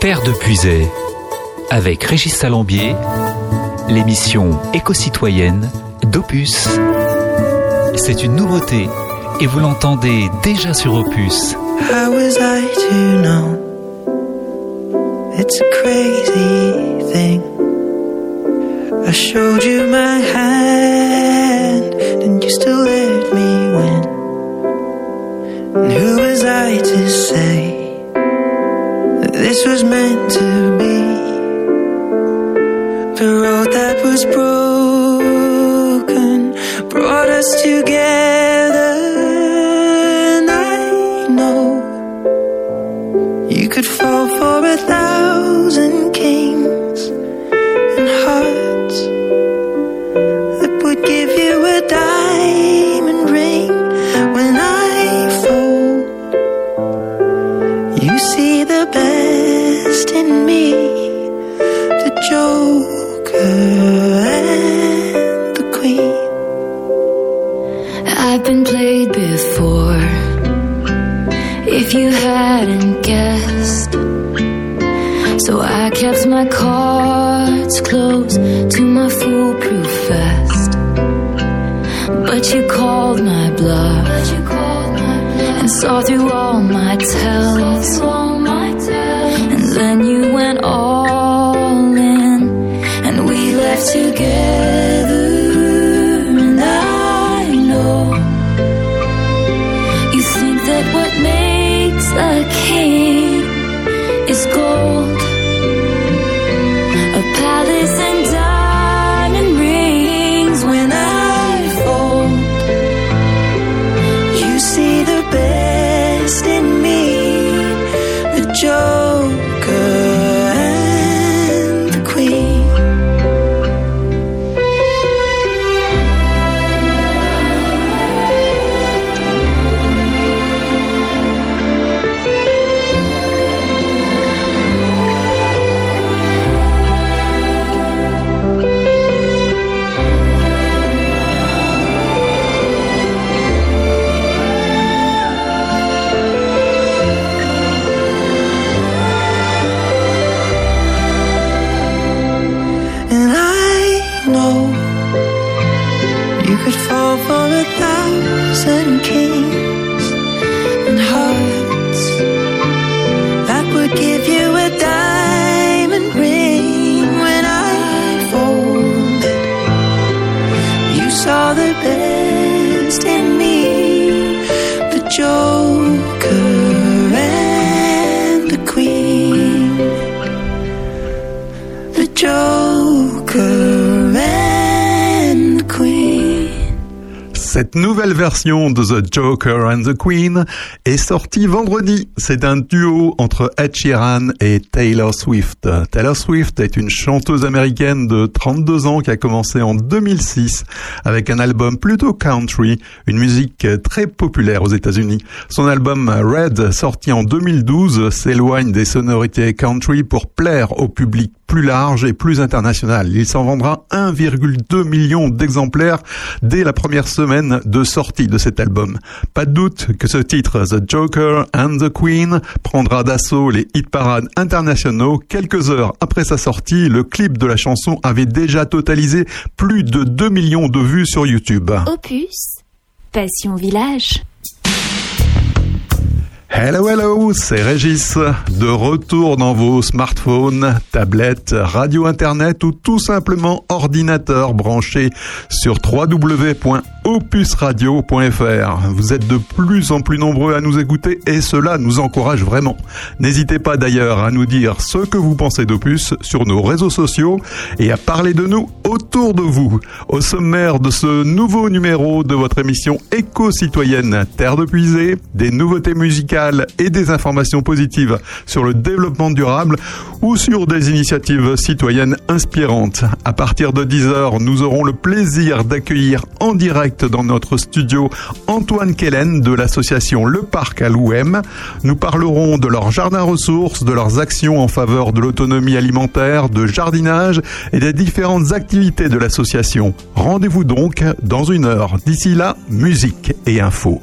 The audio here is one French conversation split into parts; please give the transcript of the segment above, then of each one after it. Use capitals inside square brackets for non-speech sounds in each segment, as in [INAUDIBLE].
Terre de Puisay, avec Régis Salambier, l'émission éco-citoyenne d'Opus. C'est une nouveauté et vous l'entendez déjà sur Opus. How was I to know? It's a crazy thing. I showed you my hand, and you still let me win. And who was I to say? This was meant to be? The road that was broken brought us together, Cette nouvelle version de The Joker and the Queen est sortie vendredi. C'est un duo entre Ed Sheeran et Taylor Swift. Taylor Swift est une chanteuse américaine de 32 ans qui a commencé en 2006 avec un album plutôt country, une musique très populaire aux États-Unis. Son album Red, sorti en 2012, s'éloigne des sonorités country pour plaire au public plus large et plus international. Il s'en vendra 1,2 million d'exemplaires dès la première semaine de sortie de cet album. Pas de doute que ce titre, The Joker and the Queen, prendra d'assaut les hit parades internationaux. Quelques heures après sa sortie, le clip de la chanson avait déjà totalisé plus de 2 millions de vues sur YouTube. Opus, Passion Village. Hello, hello, c'est Régis, de retour dans vos smartphones, tablettes, radio internet ou tout simplement ordinateur branché sur www.opusradio.fr. Vous êtes de plus en plus nombreux à nous écouter et cela nous encourage vraiment. N'hésitez pas d'ailleurs à nous dire ce que vous pensez d'Opus sur nos réseaux sociaux et à parler de nous autour de vous. Au sommaire de ce nouveau numéro de votre émission éco-citoyenne Terre de Puisée, des nouveautés musicales et des informations positives sur le développement durable ou sur des initiatives citoyennes inspirantes. À partir de 10h, nous aurons le plaisir d'accueillir en direct dans notre studio Antoine Kellen de l'association Le Parc à l'OUM. Nous parlerons de leur jardin ressources, de leurs actions en faveur de l'autonomie alimentaire, de jardinage et des différentes activités de l'association. Rendez-vous donc dans une heure. D'ici là, musique et info.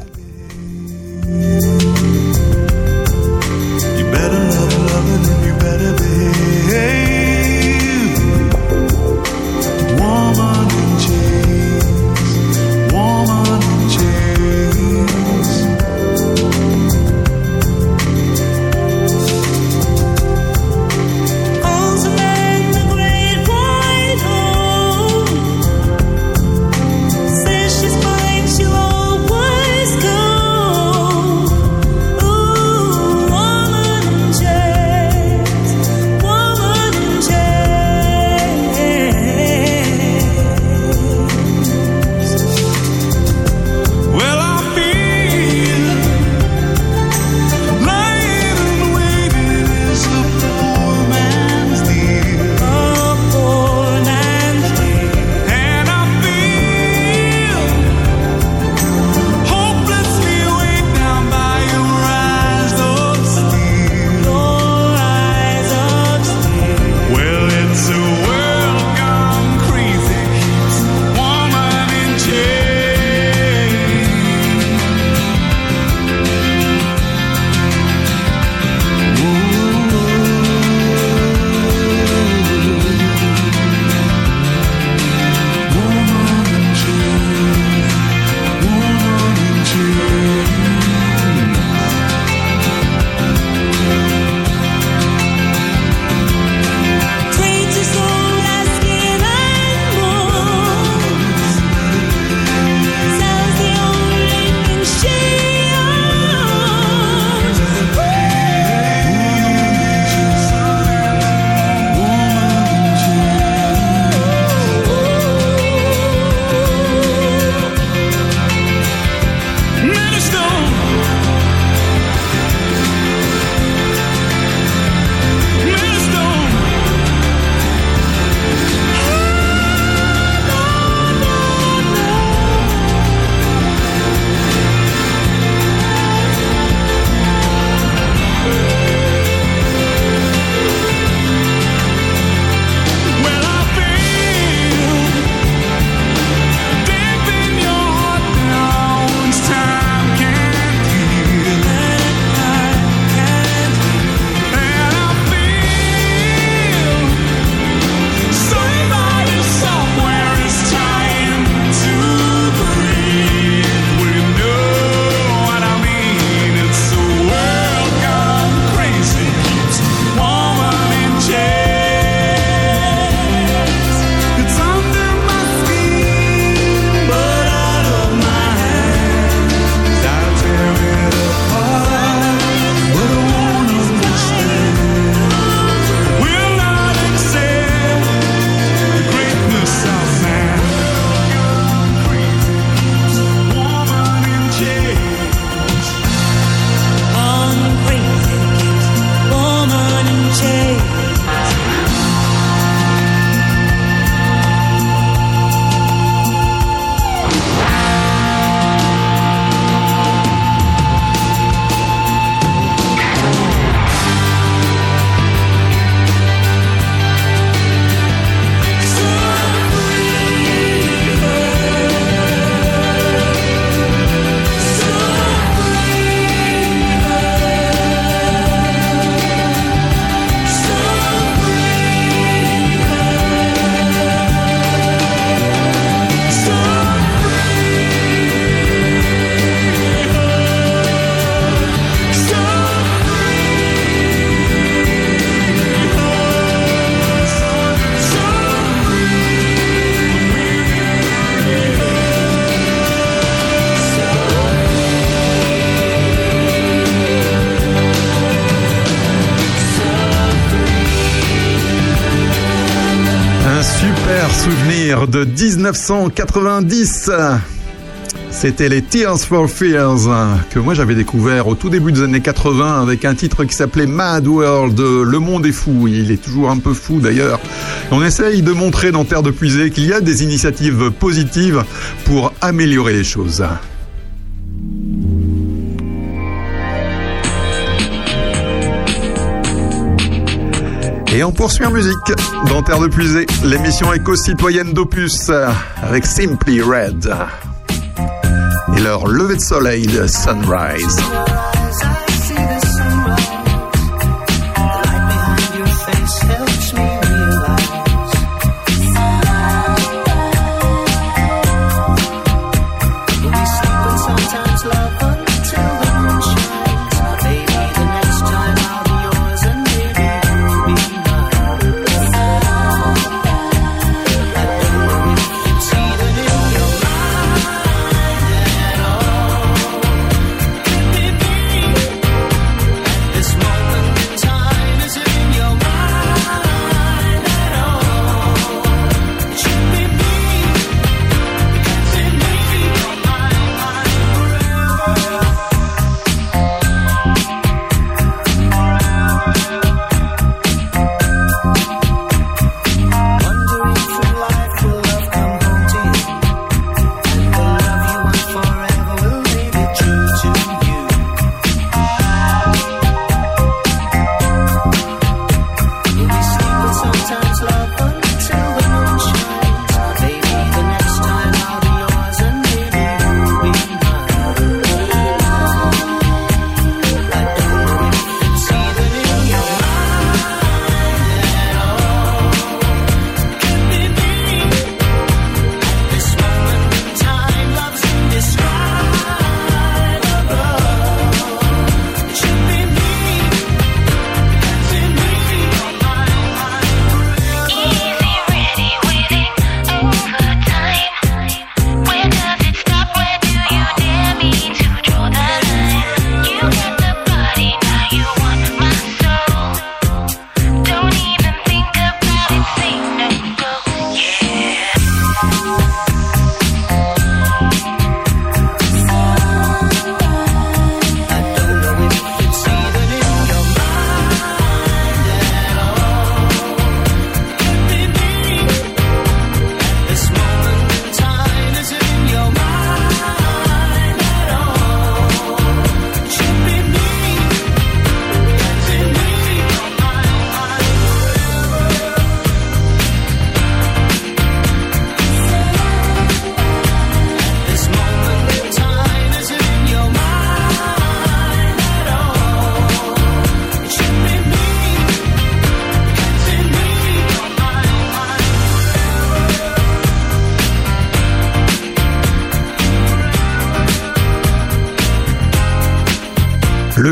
1990. C'était les Tears for Fears que moi j'avais découvert au tout début des années 80 avec un titre qui s'appelait Mad World, Le monde est fou. Il est toujours un peu fou d'ailleurs. On essaye de montrer dans Terre de Puisée qu'il y a des initiatives positives pour améliorer les choses. Et on poursuit en musique dans Terre de Puisée, l'émission éco-citoyenne d'Opus avec Simply Red et leur lever de soleil de Sunrise.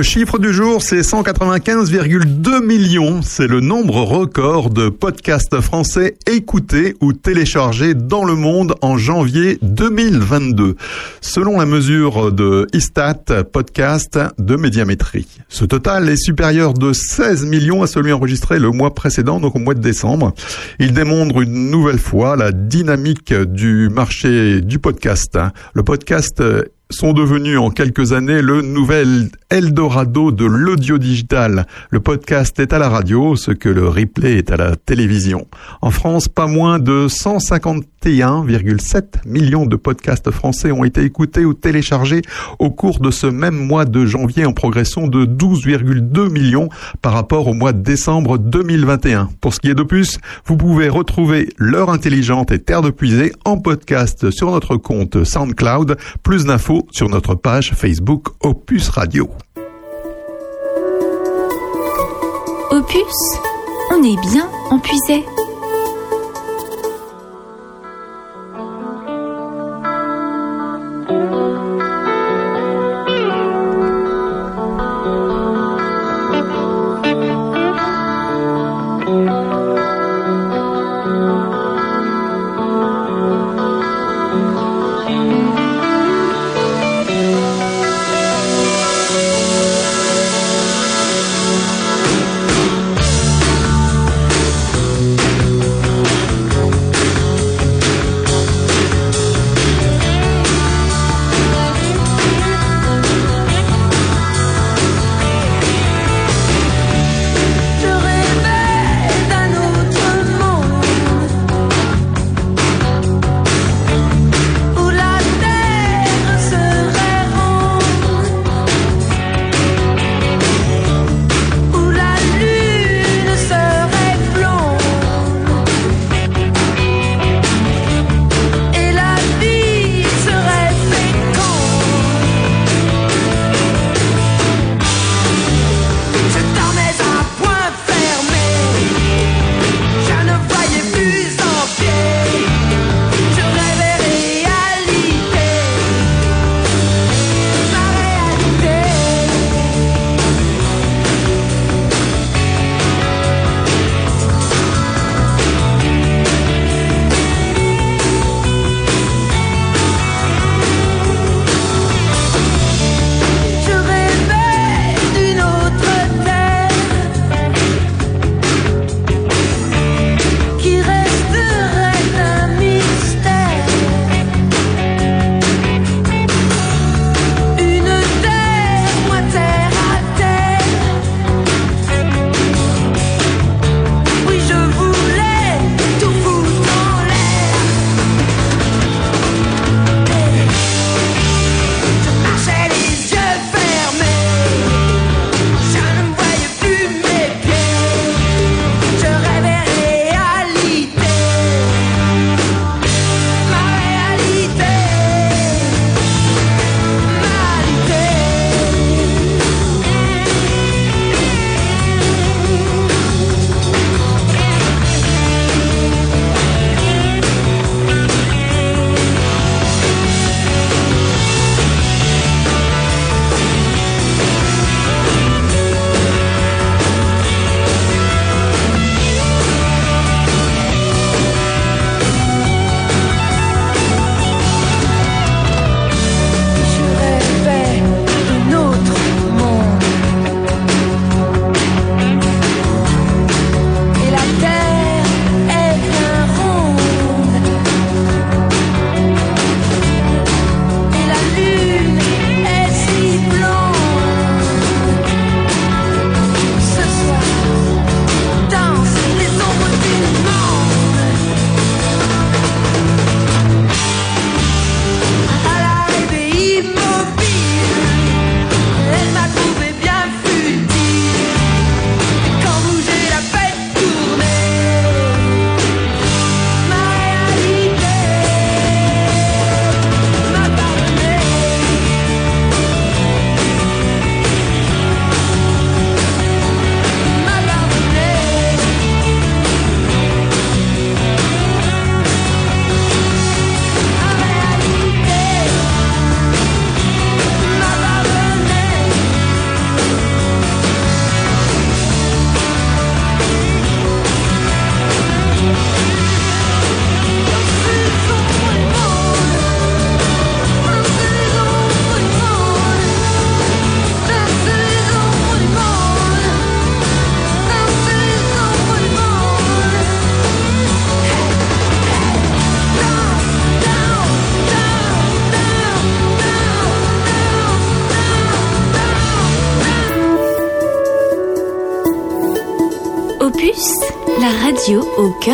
Chiffre du jour, c'est 195,2 millions. C'est le nombre record de podcasts français écoutés ou téléchargés dans le monde en janvier 2022, selon la mesure de Istat Podcast de médiamétrie. Ce total est supérieur de 16 millions à celui enregistré le mois précédent, donc au mois de décembre. Il démontre une nouvelle fois la dynamique du marché du podcast. Le podcast sont devenus en quelques années le nouvel Eldorado de l'audio digital. Le podcast est à la radio, ce que le replay est à la télévision. En France, pas moins de 151,7 millions de podcasts français ont été écoutés ou téléchargés au cours de ce même mois de janvier en progression de 12,2 millions par rapport au mois de décembre 2021. Pour ce qui est d'Opus, vous pouvez retrouver L'heure intelligente et Terre de puisée en podcast sur notre compte SoundCloud. Plus d'infos sur notre page Facebook Opus Radio. Opus, on est bien en puisait.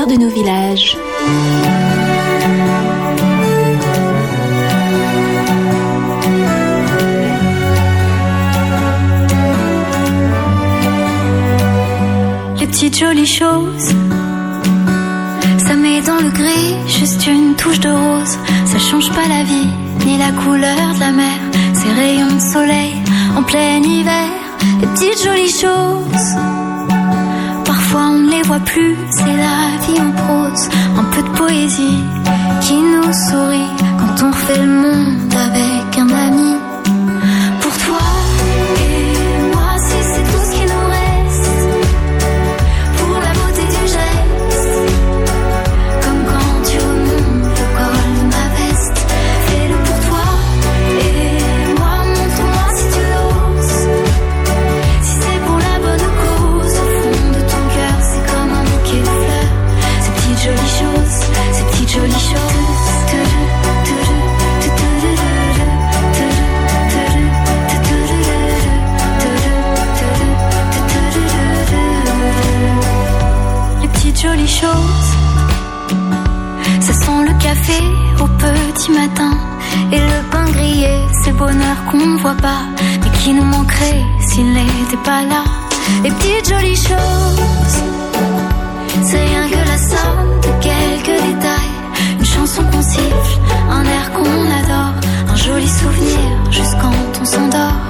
De nos villages. Les petites jolies choses, ça met dans le gris juste une touche de rose. Ça change pas la vie, ni la couleur de la mer. Ces rayons de soleil en plein hiver, les petites jolies choses. Plus, c'est la vie en prose, un peu de poésie qui nous sourit quand on refait le monde avec un ami. S'il n'était pas là. Les petites jolies choses. C'est rien que la somme de quelques détails. Une chanson qu'on siffle, un air qu'on adore. Un joli souvenir juste quand on s'endort.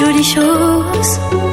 Jolies choses.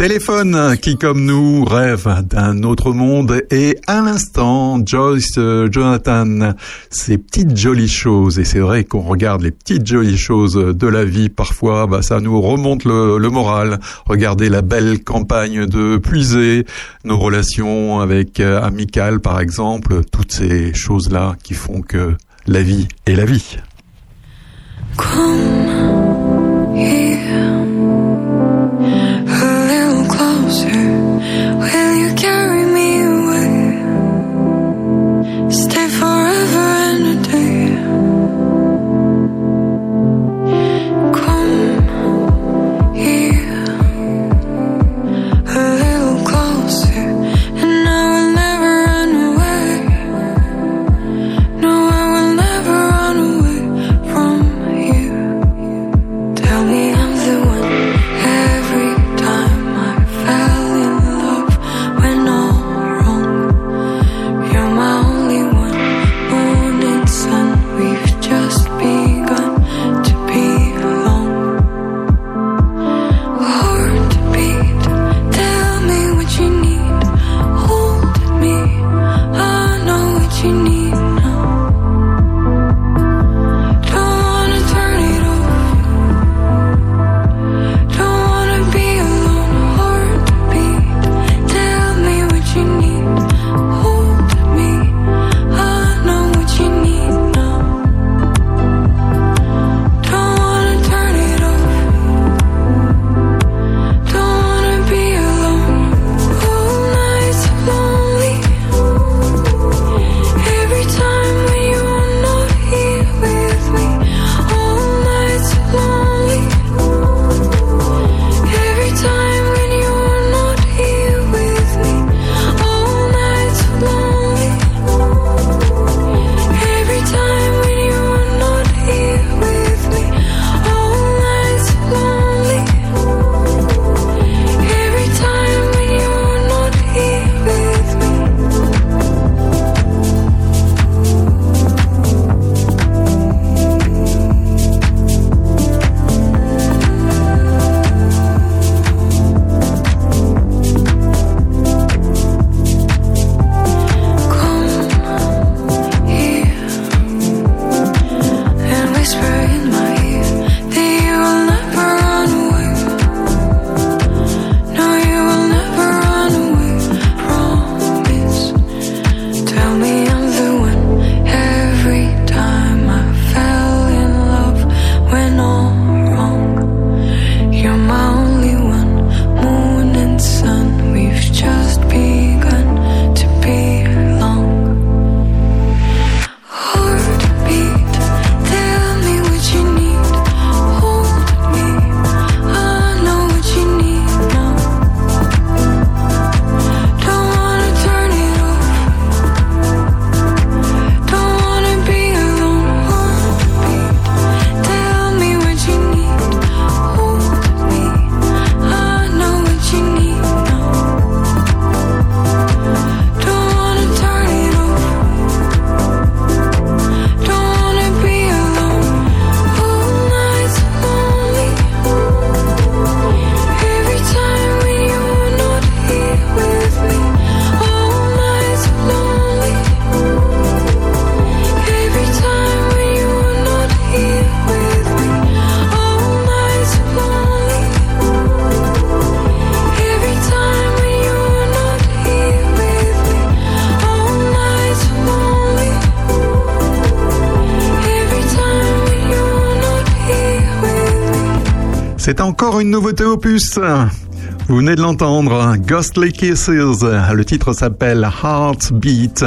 Téléphone qui, comme nous, rêve d'un autre monde et à l'instant, Joyce euh, Jonathan, ces petites jolies choses. Et c'est vrai qu'on regarde les petites jolies choses de la vie. Parfois, bah, ça nous remonte le, moral. Regardez la belle campagne de Puisé, nos relations avec euh, Amical, par exemple, toutes ces choses-là qui font que la vie est la vie. Une nouveauté opus. Vous venez de l'entendre, Ghostly Kisses. Le titre s'appelle Heartbeat,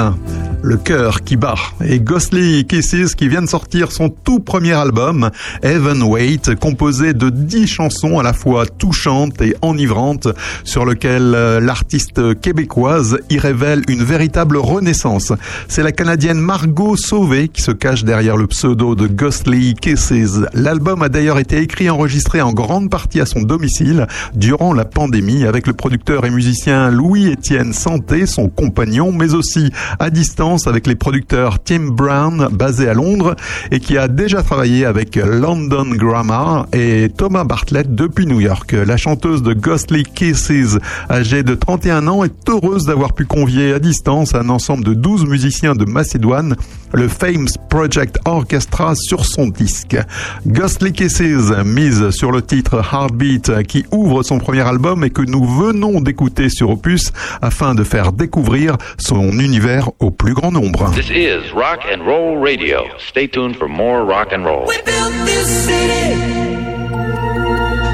le cœur qui bat. Et Ghostly Kisses qui vient de sortir son tout premier album, Heaven Wait, composé de dix chansons à la fois touchantes et enivrantes, sur lequel euh, l'artiste québécoise y révèle une véritable renaissance. C'est la Canadienne Margot Sauvé qui se cache derrière le pseudo de Ghostly Kisses. L'album a d'ailleurs été écrit et enregistré en grande partie à son domicile durant la pandémie avec le producteur et musicien Louis-Étienne Santé, son compagnon, mais aussi à distance avec les producteurs Tim Brown, basé à Londres, et qui a déjà travaillé avec London Grammar et Thomas Bartlett depuis New York. La chanteuse de Ghostly Kisses, âgée de 31 ans, est heureuse d'avoir pu convier à distance un ensemble de 12 musiciens de Macédoine, le Fames Project Orchestra, sur son disque. Ghostly Kisses mise sur le titre Heartbeat qui ouvre son premier album et que nous venons d'écouter sur Opus afin de faire découvrir son univers au plus grand nombre. This is Rock and Roll Radio. Stay tuned for more rock and roll. We built this city.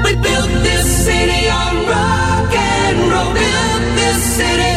We built this city on rock and roll. Built this city.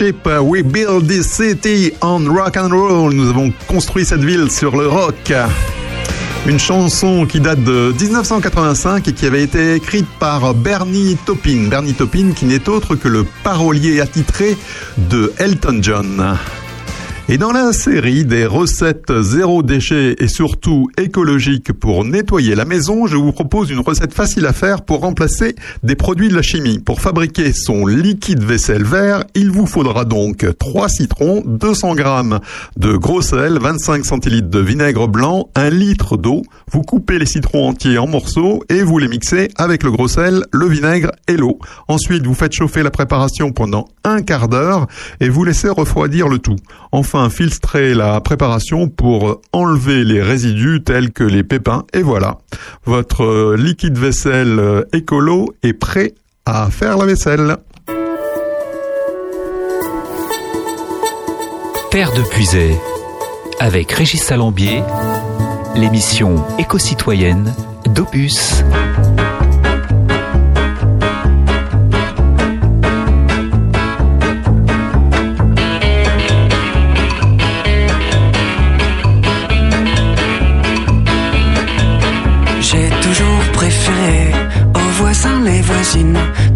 We build this city on rock and roll. Nous avons construit cette ville sur le rock. Une chanson qui date de 1985 et qui avait été écrite par Bernie Taupin. Bernie Taupin qui n'est autre que le parolier attitré de Elton John. Et dans la série des recettes zéro déchet et surtout écologiques pour nettoyer la maison, je vous propose une recette facile à faire pour remplacer des produits de la chimie. Pour fabriquer son liquide vaisselle vert, il vous faudra donc 3 citrons, 200 g de gros sel, 25 centilitres de vinaigre blanc, 1 litre d'eau. Vous coupez les citrons entiers en morceaux et vous les mixez avec le gros sel, le vinaigre et l'eau. Ensuite, vous faites chauffer la préparation pendant un quart d'heure et vous laissez refroidir le tout. Enfin, filtrer la préparation pour enlever les résidus tels que les pépins. Et voilà, votre liquide vaisselle écolo est prêt à faire la vaisselle. Terre de Puisay, avec Régis Salambier, l'émission éco-citoyenne d'Opus.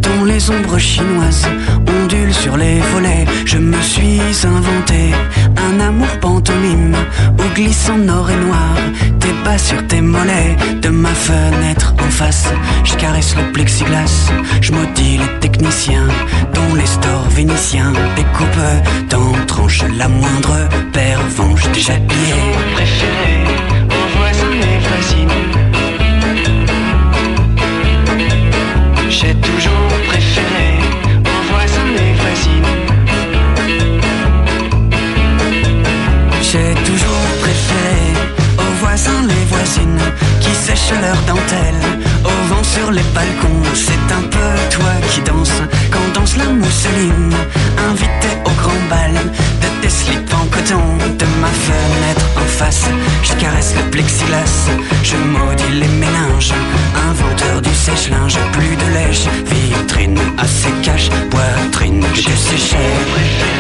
Dont les ombres chinoises ondulent sur les volets. Je me suis inventé un amour pantomime où glissant nord et noir tes bas sur tes mollets. De ma fenêtre en face, je caresse le plexiglas. Je maudis les techniciens dont les stores vénitiens découpent dans tranche la moindre pervenche déjà pliée. Voisines qui sèchent leurs dentelles au vent sur les balcons. C'est un peu toi qui danse quand danse la mousseline. Invité au grand bal de tes slips en coton de ma fenêtre en face. Je caresse le plexiglas, je maudis les méninges. Inventeur du sèche-linge, plus de lèche, vitrine assez cache, poitrine que séchée.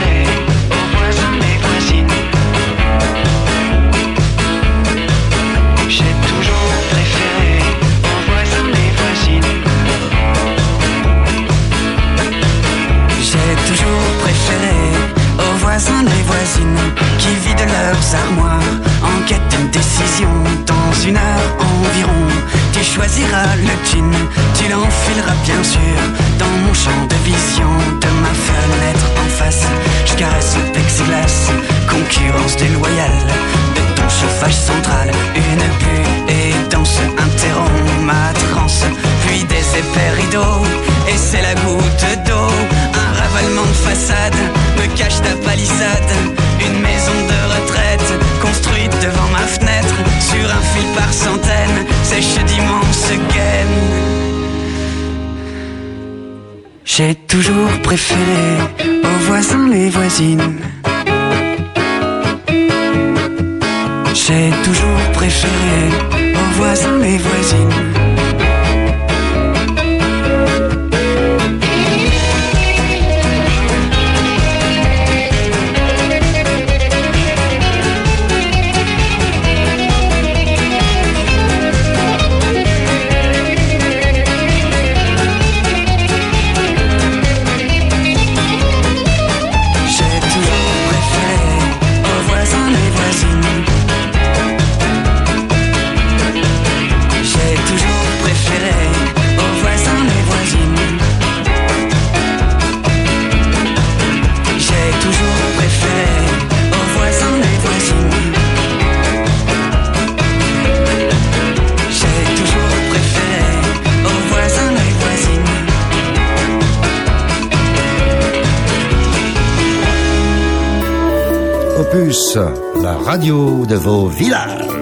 Préféré aux voisins les voisines. J'ai toujours préféré aux voisins les voisines. La radio de vos villages.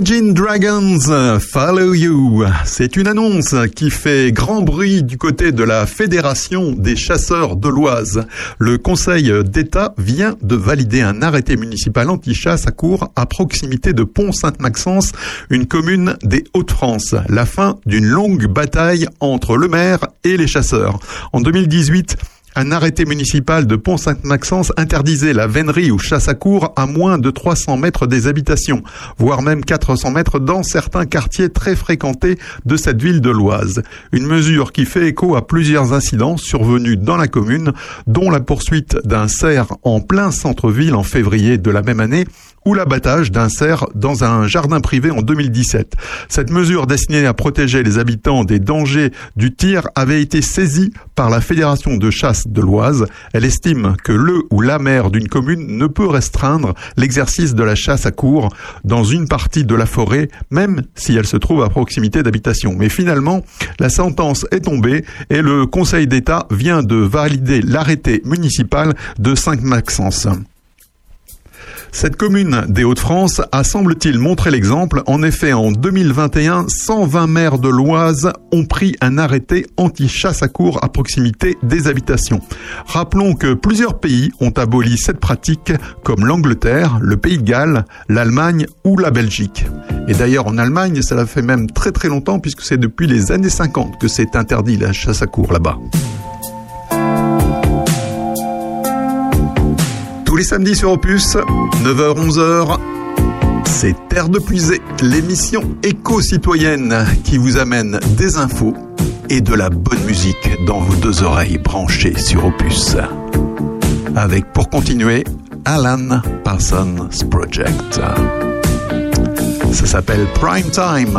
Imagine Dragons Follow You. C'est une annonce qui fait grand bruit du côté de la Fédération des chasseurs de l'Oise. Le Conseil d'État vient de valider un arrêté municipal anti-chasse à court à proximité de Pont-Sainte-Maxence, une commune des Hauts-de-France. La fin d'une longue bataille entre le maire et les chasseurs. En 2018, un arrêté municipal de Pont-Sainte-Maxence interdisait la vénerie ou chasse à cour à moins de 300 mètres des habitations, voire même 400 mètres dans certains quartiers très fréquentés de cette ville de l'Oise. Une mesure qui fait écho à plusieurs incidents survenus dans la commune, dont la poursuite d'un cerf en plein centre-ville en février de la même année ou l'abattage d'un cerf dans un jardin privé en 2017. Cette mesure destinée à protéger les habitants des dangers du tir avait été saisie par la Fédération de chasse de l'Oise. Elle estime que le ou la maire d'une commune ne peut restreindre l'exercice de la chasse à court dans une partie de la forêt, même si elle se trouve à proximité d'habitation. Mais finalement, la sentence est tombée et le Conseil d'État vient de valider l'arrêté municipal de 5 Maxence. Cette commune des Hauts-de-France a, semble-t-il, montré l'exemple. En effet, en 2021, 120 maires de l'Oise ont pris un arrêté anti-chasse à cour à proximité des habitations. Rappelons que plusieurs pays ont aboli cette pratique, comme l'Angleterre, le Pays de Galles, l'Allemagne ou la Belgique. Et d'ailleurs, en Allemagne, cela fait même très très longtemps, puisque c'est depuis les années 50 que c'est interdit la chasse à cour là-bas. Tous les samedis sur Opus, 9h-11h, c'est Terre de Puisée, l'émission éco-citoyenne qui vous amène des infos et de la bonne musique dans vos deux oreilles branchées sur Opus. Avec, pour continuer, Alan Parsons Project. Ça s'appelle Prime Time.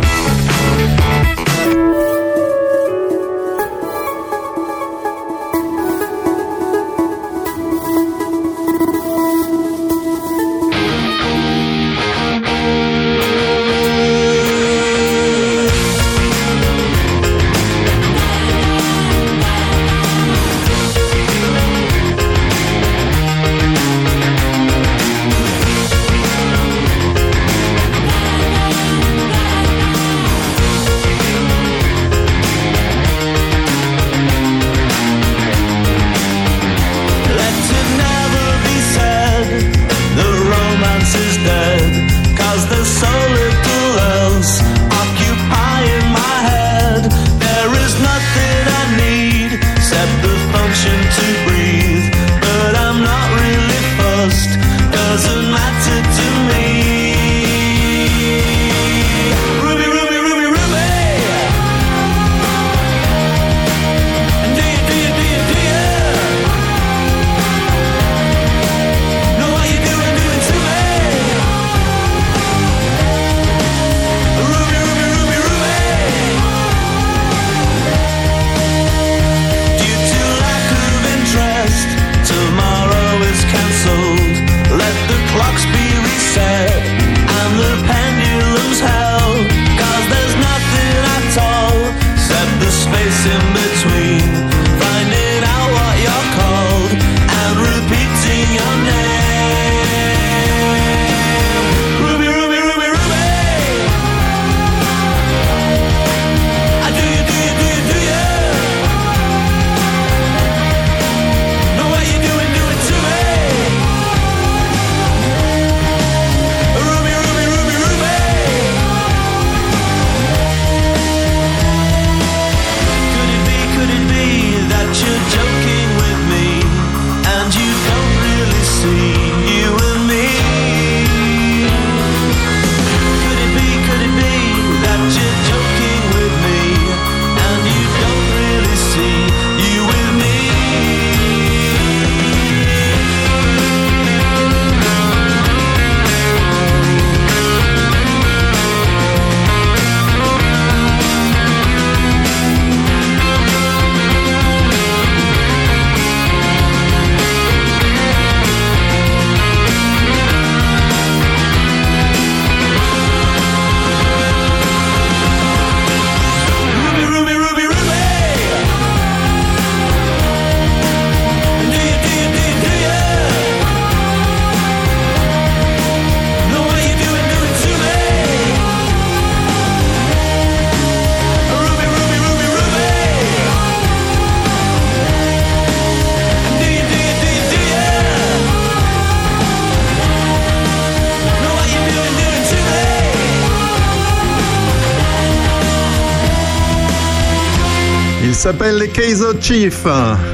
Les Kaiser Chiefs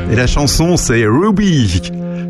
et la chanson c'est Ruby.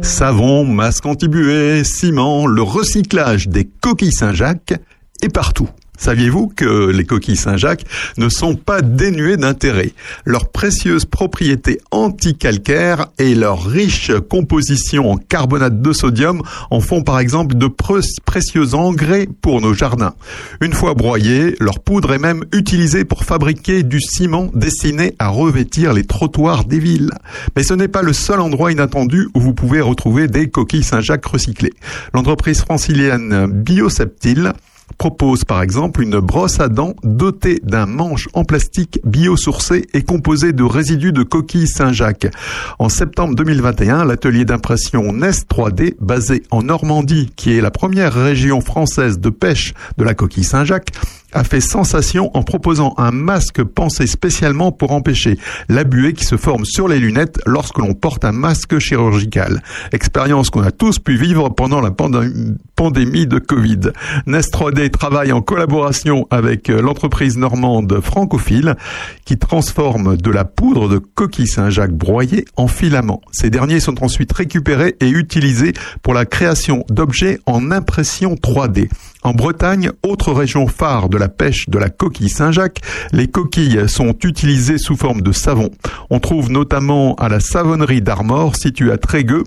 Savon, masque antibué, ciment, le recyclage des coquilles Saint-Jacques est partout. Saviez-vous que les coquilles Saint-Jacques ne sont pas dénuées d'intérêt? Leurs précieuses propriétés anticalcaires et leur riche composition en carbonate de sodium en font par exemple de précieux engrais pour nos jardins. Une fois broyées, leur poudre est même utilisée pour fabriquer du ciment destiné à revêtir les trottoirs des villes. Mais ce n'est pas le seul endroit inattendu où vous pouvez retrouver des coquilles Saint-Jacques recyclées. L'entreprise francilienne Bioseptile propose par exemple une brosse à dents dotée d'un manche en plastique biosourcé et composé de résidus de coquilles Saint-Jacques. En septembre 2021, l'atelier d'impression Nest 3D, basé en Normandie, qui est la première région française de pêche de la coquille Saint-Jacques, a fait sensation en proposant un masque pensé spécialement pour empêcher la buée qui se forme sur les lunettes lorsque l'on porte un masque chirurgical. Expérience qu'on a tous pu vivre pendant la pandé- pandémie de Covid. Nest 3D travaille en collaboration avec euh, l'entreprise normande Francophile qui transforme de la poudre de coquille Saint-Jacques broyée en filaments. Ces derniers sont ensuite récupérés et utilisés pour la création d'objets en impression 3D. En Bretagne, autre région phare de la pêche de la coquille Saint-Jacques, les coquilles sont utilisées sous forme de savon. On trouve notamment à la savonnerie d'Armor située à Trégueux.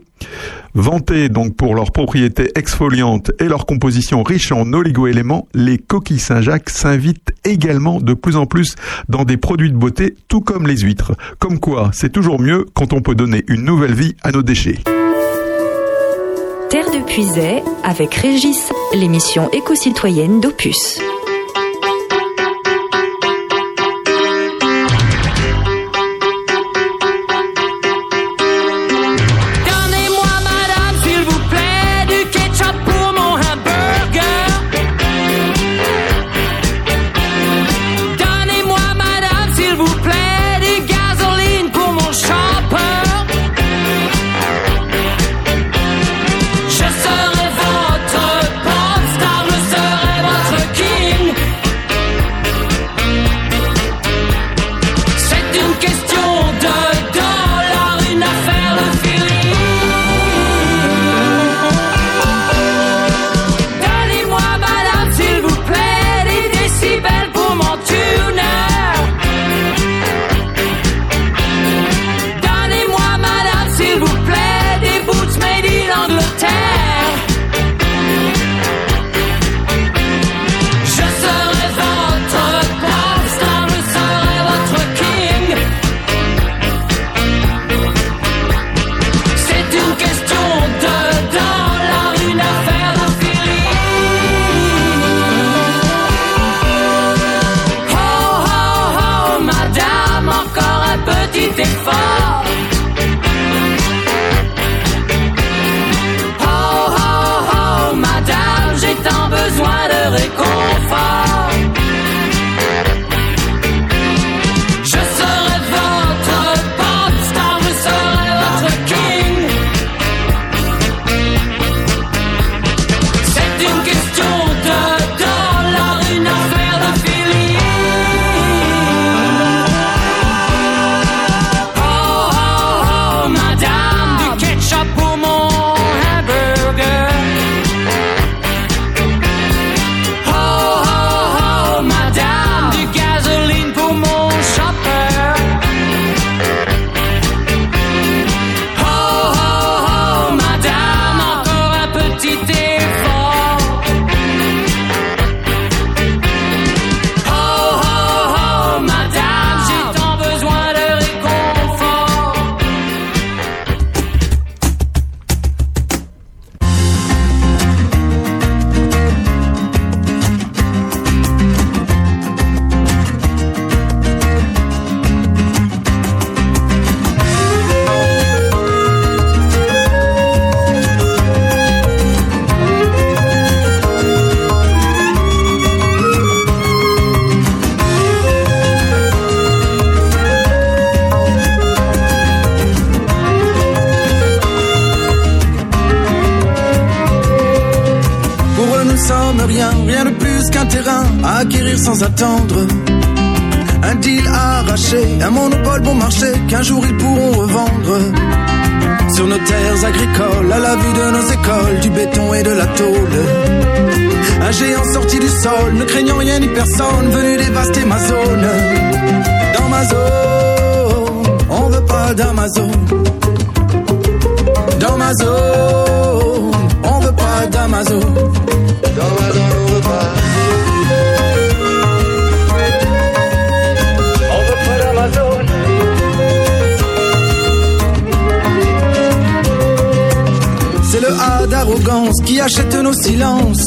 Vantées donc pour leurs propriétés exfoliantes et leur composition riche en oligoéléments, les coquilles Saint-Jacques s'invitent également de plus en plus dans des produits de beauté, tout comme les huîtres. Comme quoi, c'est toujours mieux quand on peut donner une nouvelle vie à nos déchets. Terre de Puisay avec Régis, l'émission éco-citoyenne d'Opus.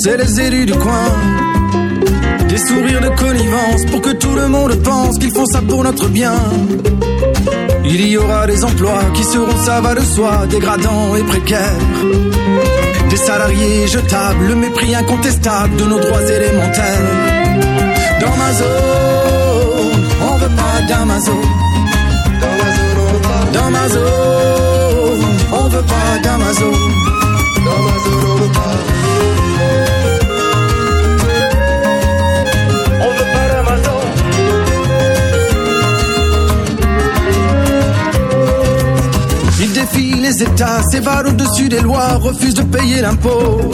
C'est les élus du coin. Des sourires de connivence pour que tout le monde pense qu'ils font ça pour notre bien. Il y aura des emplois qui seront, ça va de soi, dégradants et précaires. Des salariés jetables, le mépris incontestable de nos droits élémentaires. Dans ma zone, on veut pas d'Amazon. Dans ma zone, on veut pas d'Amazon. Les États, s'évade au-dessus des lois, refuse de payer l'impôt.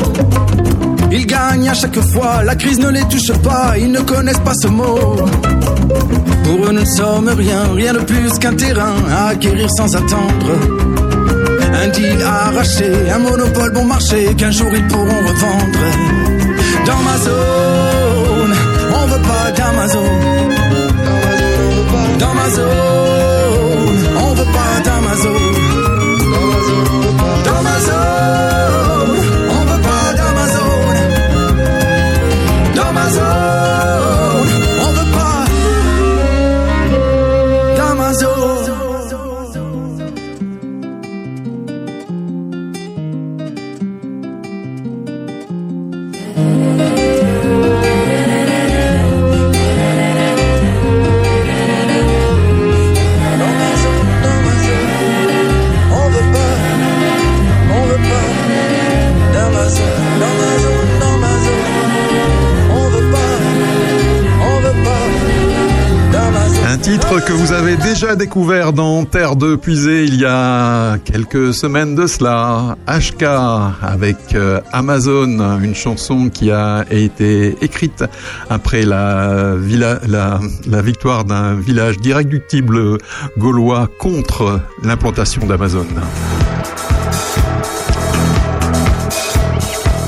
Ils gagnent à chaque fois, la crise ne les touche pas, ils ne connaissent pas ce mot. Pour eux, nous ne sommes rien, rien de plus qu'un terrain à acquérir sans attendre. Un deal arraché, un monopole bon marché qu'un jour ils pourront revendre. Dans ma zone, on veut pas d'Amazon. Dans ma zone, on veut pas d'Amazon. Que vous avez déjà découvert dans Terre de Puisée il y a quelques semaines de cela. HK avec euh, Amazon, une chanson qui a été écrite après la, victoire d'un village d'irréductibles gaulois contre l'implantation d'Amazon.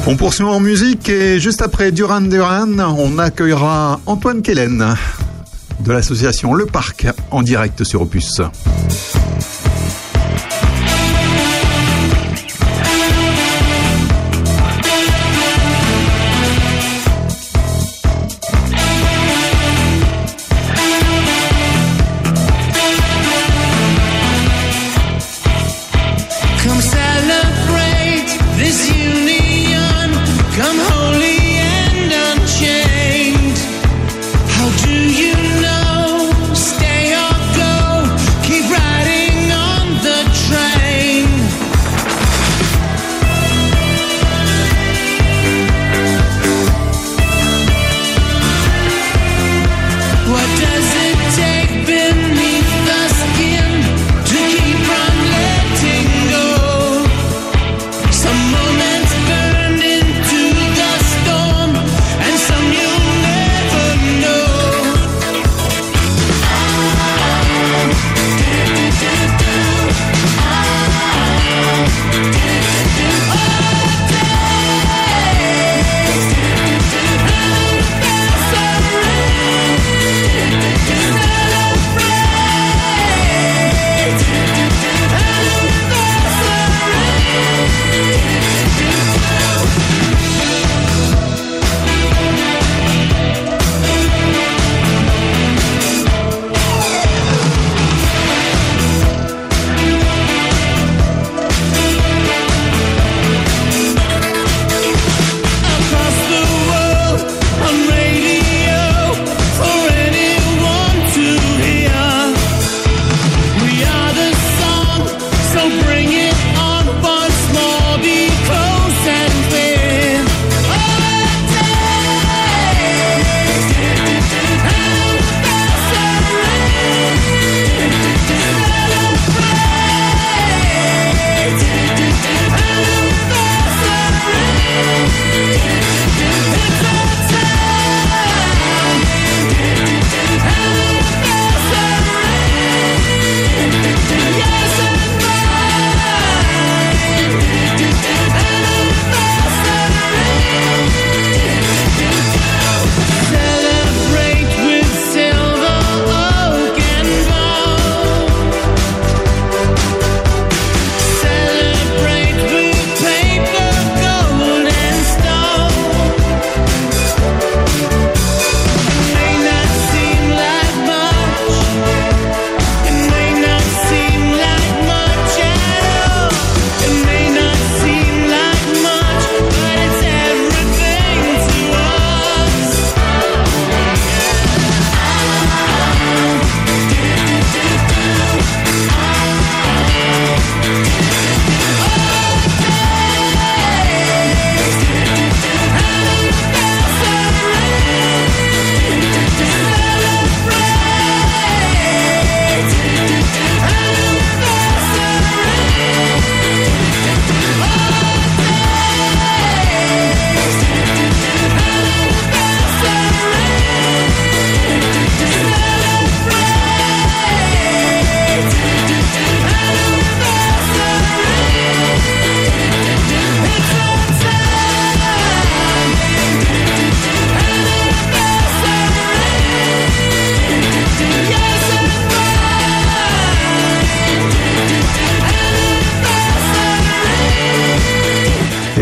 On poursuit en musique et juste après Duran Duran, on accueillera Antoine Kellen de l'association Le Parc en direct sur Opus.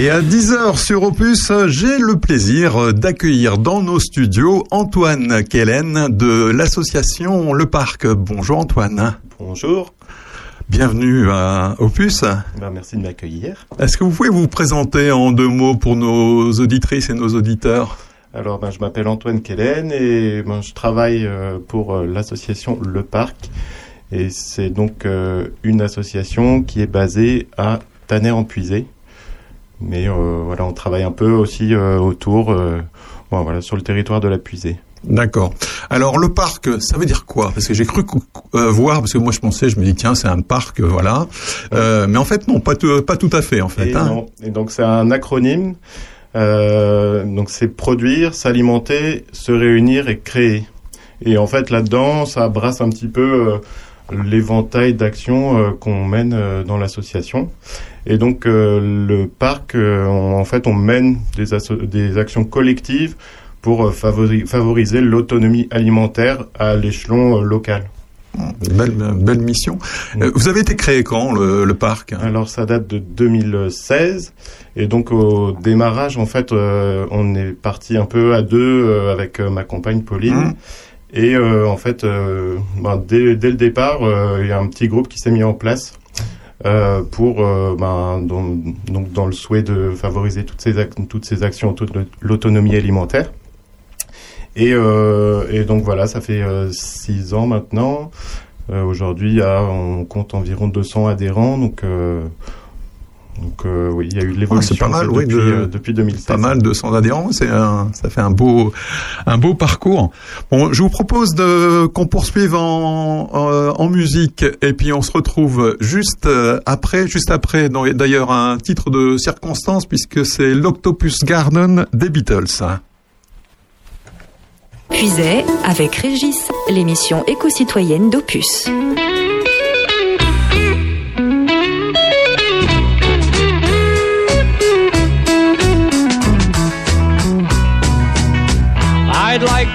Et à 10h sur Opus, j'ai le plaisir d'accueillir dans nos studios Antoine Kellen de l'association Le Parc. Bonjour Antoine. Bonjour. Bienvenue à Opus. Ben, merci de m'accueillir. Est-ce que vous pouvez vous présenter en deux mots pour nos auditrices et nos auditeurs? Alors, ben, je m'appelle Antoine Kellen et ben, je travaille euh, pour euh, l'association Le Parc. Et c'est donc euh, une association qui est basée à Tanner-en-Puisé. Mais euh, voilà, on travaille un peu aussi euh, autour, euh, bon, voilà, sur le territoire de la Puisée. D'accord. Alors le parc, ça veut dire quoi? Parce que j'ai cru euh, voir, parce que moi je pensais, je me dis tiens c'est un parc, voilà. Euh, mais en fait non, pas tout, pas tout à fait en fait. Et, hein. non. Et donc c'est un acronyme. Euh, donc c'est produire, s'alimenter, se réunir et créer. Et en fait là-dedans, ça brasse un petit peu l'éventail d'actions qu'on mène dans l'association. Et donc euh, le parc, euh, on- en fait, on mène des, actions collectives pour euh, favori- favoriser l'autonomie alimentaire à l'échelon local. Belle, belle mission. Euh, vous avez été créé quand le, le parc? Alors ça date de 2016 et donc au démarrage en fait euh, on est parti un peu à deux euh, avec ma compagne Pauline Mmh. et euh, en fait ben, dès, dès le départ il y a un petit groupe qui s'est mis en place euh, pour euh, ben, donc dans le souhait de favoriser toutes ces toutes ces actions autour de l'autonomie alimentaire. Et, euh, et donc voilà ça fait six ans maintenant. Aujourd'hui, on compte environ 200 adhérents, donc, donc euh, oui, il y a eu de Ah, l'évolution c'est pas mal, oui, depuis, de- euh, depuis 2016. Pas mal de 100 adhérents, c'est ça fait un beau, un beau parcours. Bon, je vous propose de qu'on poursuive en, en, en musique et puis on se retrouve juste euh, après, juste après. dans- D'ailleurs, un titre de circonstance puisque c'est l'Octopus Garden des Beatles. Puisay avec Régis, l'émission éco-citoyenne d'Opus.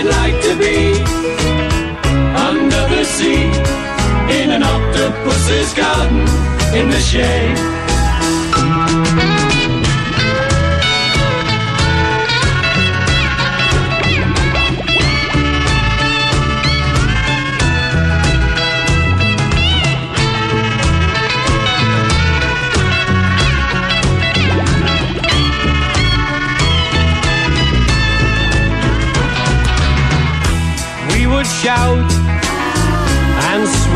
I'd like to be under the sea in an octopus's garden in the shade.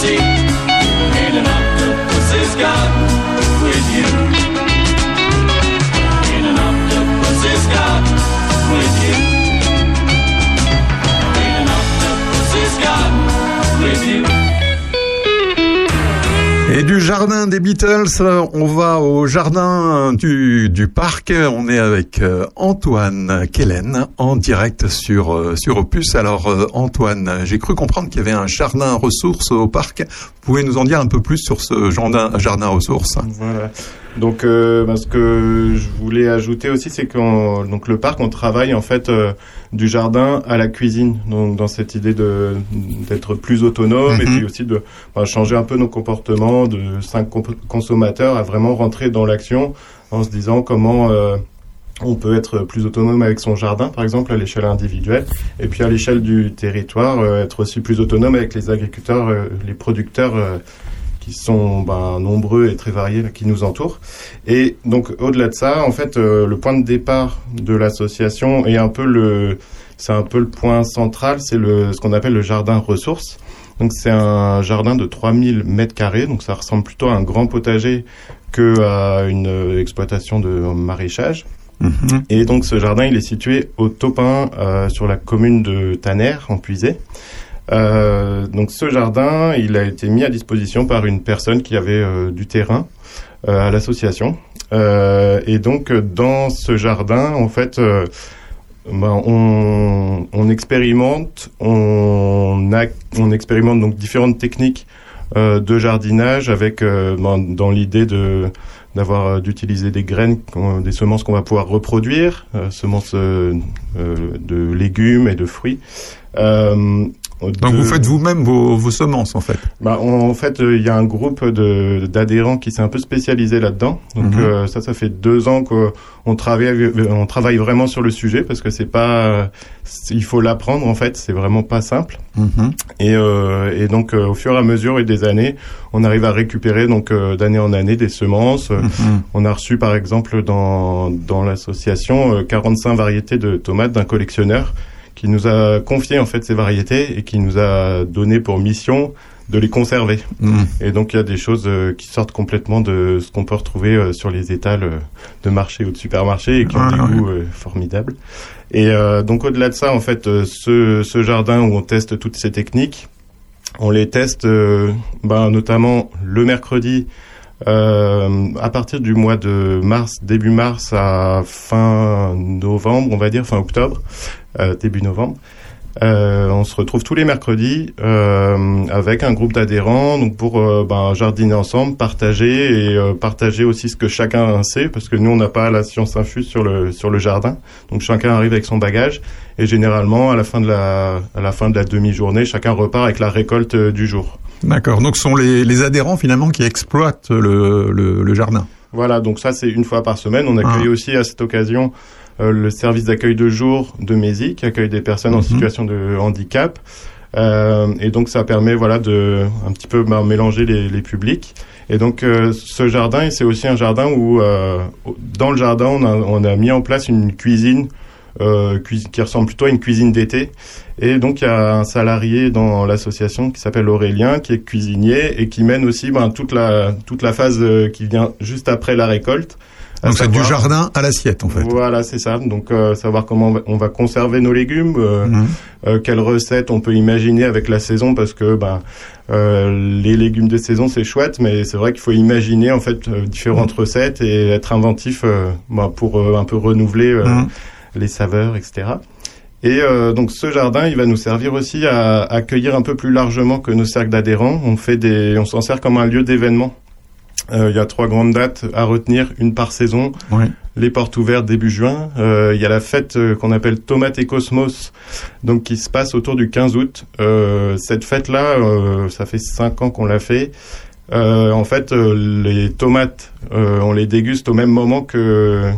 under the sea in an octopus's garden du jardin des Beatles, euh, on va au jardin du, du parc. On est avec euh, Antoine Kellen en direct sur, euh, sur Opus. Alors euh, Antoine, j'ai cru comprendre qu'il y avait un jardin ressources au parc. Vous pouvez nous en dire un peu plus sur ce jardin, jardin ressources? Voilà. Donc, euh, ben, ce que je voulais ajouter aussi, c'est donc le parc, on travaille en fait euh, du jardin à la cuisine. Donc, dans cette idée de d'être plus autonome et Mhm. puis aussi de changer un peu nos comportements de cinq consommateurs à vraiment rentrer dans l'action en se disant comment euh, on peut être plus autonome avec son jardin, par exemple, à l'échelle individuelle, et puis à l'échelle du territoire, euh, être aussi plus autonome avec les agriculteurs, euh, les producteurs qui sont ben, nombreux et très variés qui nous entourent. Et donc au-delà de ça, en fait, euh, le point de départ de l'association est un peu le, c'est un peu le point central, c'est le ce qu'on appelle le jardin ressources. Donc c'est un jardin de 3000 mètres carrés, donc ça ressemble plutôt à un grand potager que à une euh, exploitation de maraîchage. Et donc ce jardin, il est situé au Topin, euh, sur la commune de Tanner, en Puisée. Euh, donc ce jardin, il a été mis à disposition par une personne qui avait euh, du terrain euh, à l'association. Euh, et donc dans ce jardin, en fait, ben, on, on expérimente, on, a, on expérimente donc différentes techniques de jardinage avec ben, dans l'idée de d'avoir d'utiliser des graines, des semences qu'on va pouvoir reproduire, semences de légumes et de fruits. Euh, Donc vous faites vous-même vos, vos semences en fait. bah, on- en fait, euh, il y a un groupe de d'adhérents qui s'est un peu spécialisé là-dedans. Donc Mhm. euh, ça, ça fait deux ans qu'on travaille, avec- on travaille vraiment sur le sujet parce que c'est pas, il faut l'apprendre en fait. C'est vraiment pas simple. Mhm. Et, euh, et donc euh, au fur et à mesure et des années, on arrive à récupérer donc euh, d'année en année des semences. Euh, Mhm. On a reçu par exemple dans dans l'association euh, 45 variétés de tomates d'un collectionneur qui nous a confié en fait ces variétés et qui nous a donné pour mission de les conserver. Mhm. Et donc il y a des choses euh, qui sortent complètement de ce qu'on peut retrouver euh, sur les étals euh, de marché ou de supermarché et qui ont Ah, des ouais. goûts formidables. Et donc au-delà de ça, en fait, ce, ce jardin où on teste toutes ces techniques, on les teste ben, notamment le mercredi euh, à partir du mois de mars, début mars à fin novembre, on va dire, fin octobre, euh, début novembre. Euh, on se retrouve tous les mercredis euh, avec un groupe d'adhérents donc pour euh, ben, jardiner ensemble, partager et euh, partager aussi ce que chacun sait parce que nous on n'a pas la science infuse sur le sur le jardin donc chacun arrive avec son bagage et généralement à la fin de la à la fin de la demi-journée chacun repart avec la récolte du jour. D'accord. Donc ce sont les, les adhérents finalement qui exploitent le, le, le jardin. Voilà, donc ça c'est une fois par semaine. On accueille Ah. aussi à cette occasion le service d'accueil de jour de Mézy qui accueille des personnes en Mhm. situation de handicap. Euh, et donc ça permet voilà de un petit peu ben, mélanger les, les publics. Et donc euh, ce jardin, c'est aussi un jardin où euh, dans le jardin on a, on a mis en place une cuisine euh, qui ressemble plutôt à une cuisine d'été. Et donc il y a un salarié dans l'association qui s'appelle Aurélien, qui est cuisinier et qui mène aussi ben, toute la toute la phase euh, qui vient juste après la récolte. Donc c'est du jardin à l'assiette en fait. Voilà, c'est ça. Donc euh, savoir comment on va, on va conserver nos légumes, euh, Mhm. euh, quelles recettes on peut imaginer avec la saison, parce que ben euh, les légumes de saison c'est chouette, mais c'est vrai qu'il faut imaginer en fait euh, différentes recettes et être inventif euh, ben, pour euh, un peu renouveler euh, Mhm. les saveurs, etc. Et euh, donc ce jardin, il va nous servir aussi à accueillir un peu plus largement que nos cercles d'adhérents. On fait des, on s'en sert comme un lieu d'événement. Euh, Il y a trois grandes dates à retenir, une par saison. Ouais. Les portes ouvertes début juin. Euh, Il y a la fête euh, qu'on appelle Tomate et Cosmos, donc qui se passe autour du 15 août. Euh, cette fête-là, ça fait cinq ans qu'on l'a fait. Euh, en fait, les tomates, on les déguste au même moment que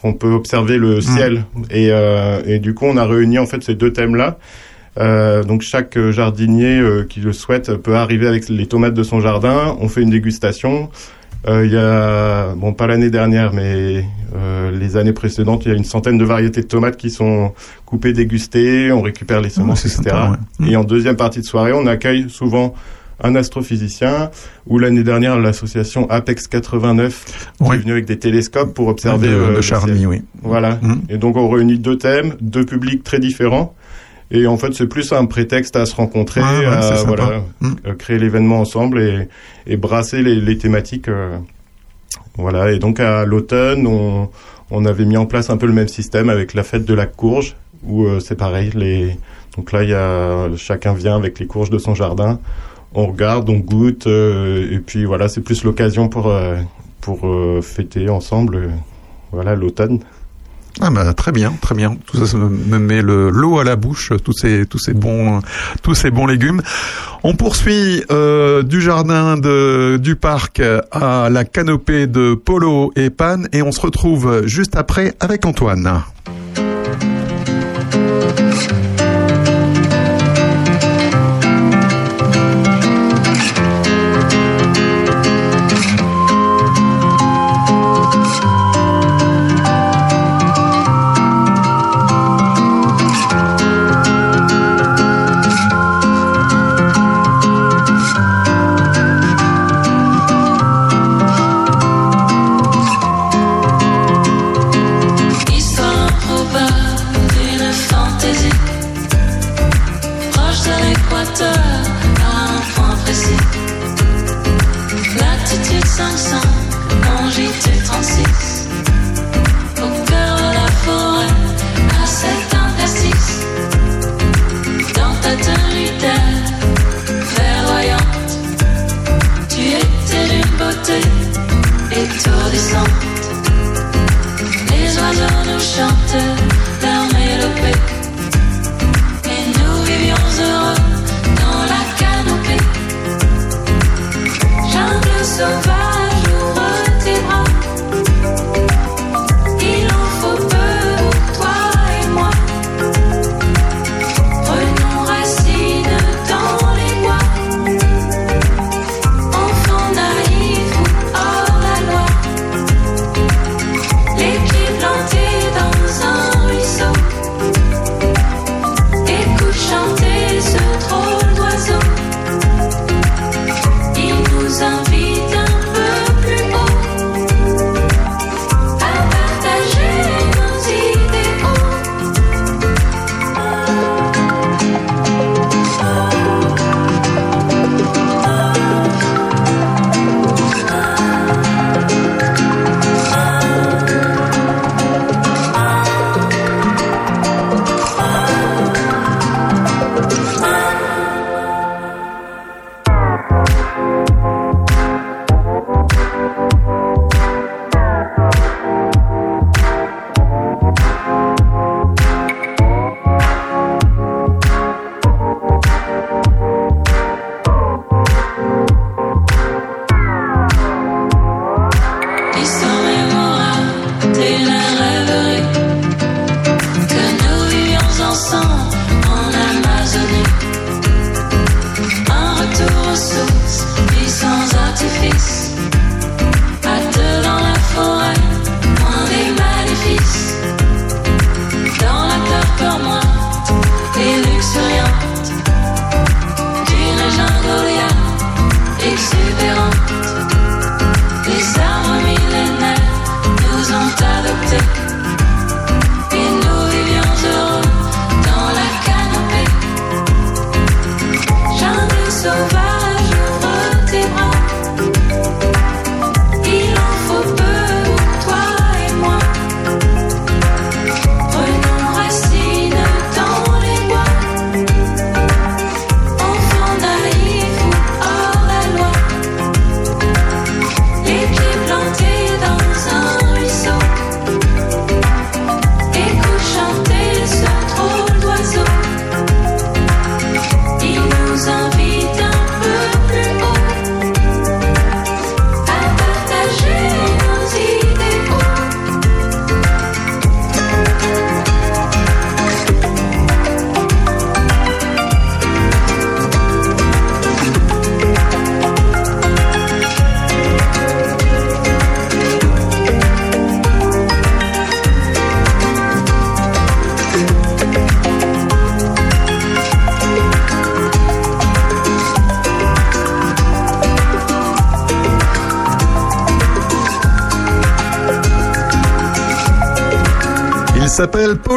qu'on peut observer le ciel. Et, et du coup, on a réuni en fait ces deux thèmes-là. Euh, donc chaque jardinier qui le souhaite peut arriver avec les tomates de son jardin. On fait une dégustation. Euh, Il y a, bon, pas l'année dernière, mais euh, les années précédentes, il y a une centaine de variétés de tomates qui sont coupées, dégustées. On récupère les semences, etc. sympa, ouais. Et en deuxième partie de soirée, on accueille souvent un astrophysicien ou l'année dernière l'association Apex 89 qui Ouais. est venu avec des télescopes pour observer De- euh, de le Charny, ciel. oui. Voilà. Mhm. Et donc on réunit deux thèmes, deux publics très différents. Et en fait, c'est plus un prétexte à se rencontrer, Ouais, ouais, à voilà, Mm. euh, créer l'événement ensemble et, et brasser les, les thématiques. euh, voilà. Et donc à l'automne, on, on avait mis en place un peu le même système avec la fête de la courge, où euh, c'est pareil. Les, donc là, il y a chacun vient avec les courges de son jardin. On regarde, on goûte, euh, et puis voilà, c'est plus l'occasion pour pour fêter ensemble. voilà l'automne. Ah bah, très bien, très bien. Tout ça, me met le l'eau à la bouche, tous ces tous ces bons tous ces bons légumes. On poursuit euh, du jardin de du parc à la canopée de Polo et Pan et on se retrouve juste après avec Antoine.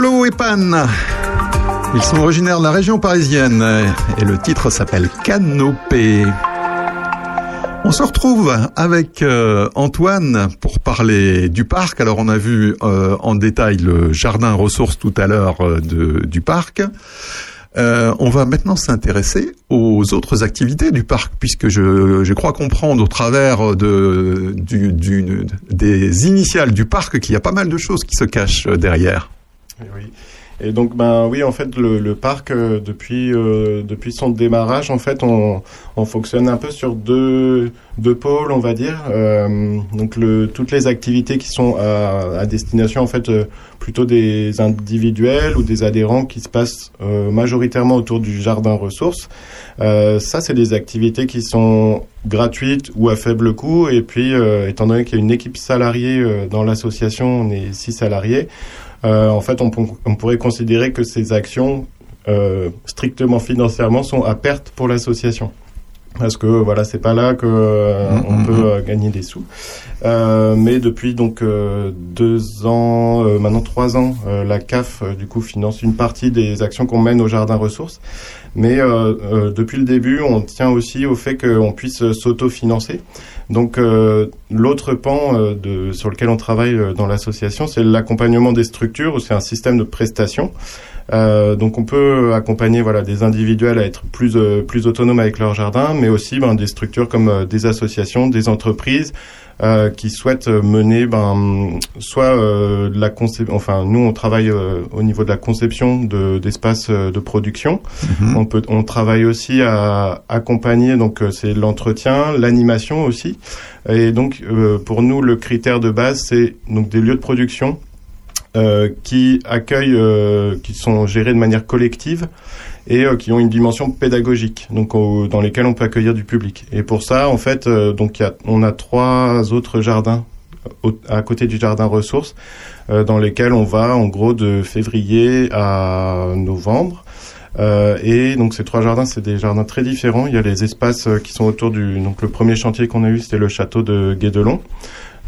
Polo et Pan. Ils sont originaires de la région parisienne et le titre s'appelle Canopée. On se retrouve avec euh, Antoine pour parler du parc. Alors on a vu euh, en détail le jardin ressources tout à l'heure euh, du parc. On va maintenant s'intéresser aux autres activités du parc, puisque je, crois comprendre au travers des initiales du parc qu'il y a pas mal de choses qui se cachent derrière. Oui, oui. Et donc, ben oui, en fait, le, parc, euh, depuis, euh, depuis son démarrage, en fait, on, on fonctionne un peu sur deux, deux pôles, on va dire. Euh, donc, toutes les activités qui sont à, à destination, en fait, plutôt des individuels ou des adhérents qui se passent majoritairement autour du jardin ressources. Ça, c'est des activités qui sont gratuites ou à faible coût. Et puis, étant donné qu'il y a une équipe salariée dans l'association, on est six salariés. Euh, en fait, on, pour- on pourrait considérer que ces actions, euh, strictement financièrement, sont à perte pour l'association. Parce que voilà, c'est pas là que euh, on peut euh, gagner des sous. Euh, mais depuis donc euh, deux ans, euh, maintenant trois ans, euh, la CAF du coup finance une partie des actions qu'on mène au jardin ressources. Mais euh, euh, depuis le début, on tient aussi au fait qu'on puisse s'autofinancer. Donc euh, l'autre pan euh, de, sur lequel on travaille euh, dans l'association, c'est l'accompagnement des structures, ou c'est un système de prestations. Euh, donc on peut accompagner voilà des individuels à être plus euh, plus autonomes avec leur jardin, mais aussi ben, des structures comme des associations, des entreprises euh, qui souhaitent mener ben soit euh, de la concep- enfin nous on travaille euh, au niveau de la conception de d'espaces euh, de production. On peut on travaille aussi à accompagner donc euh, c'est l'entretien, l'animation aussi. Et donc pour nous le critère de base c'est donc des lieux de production euh, qui accueillent, euh, qui sont gérés de manière collective et euh, qui ont une dimension pédagogique, donc dans lesquels on peut accueillir du public. Et pour ça, en fait, euh, donc on a trois autres jardins à côté du jardin ressources, euh, dans lesquels on va en gros de février à novembre. Et donc ces trois jardins, c'est des jardins très différents. Il y a les espaces qui sont autour du. Donc le premier chantier qu'on a eu, c'était le château de Guédelon.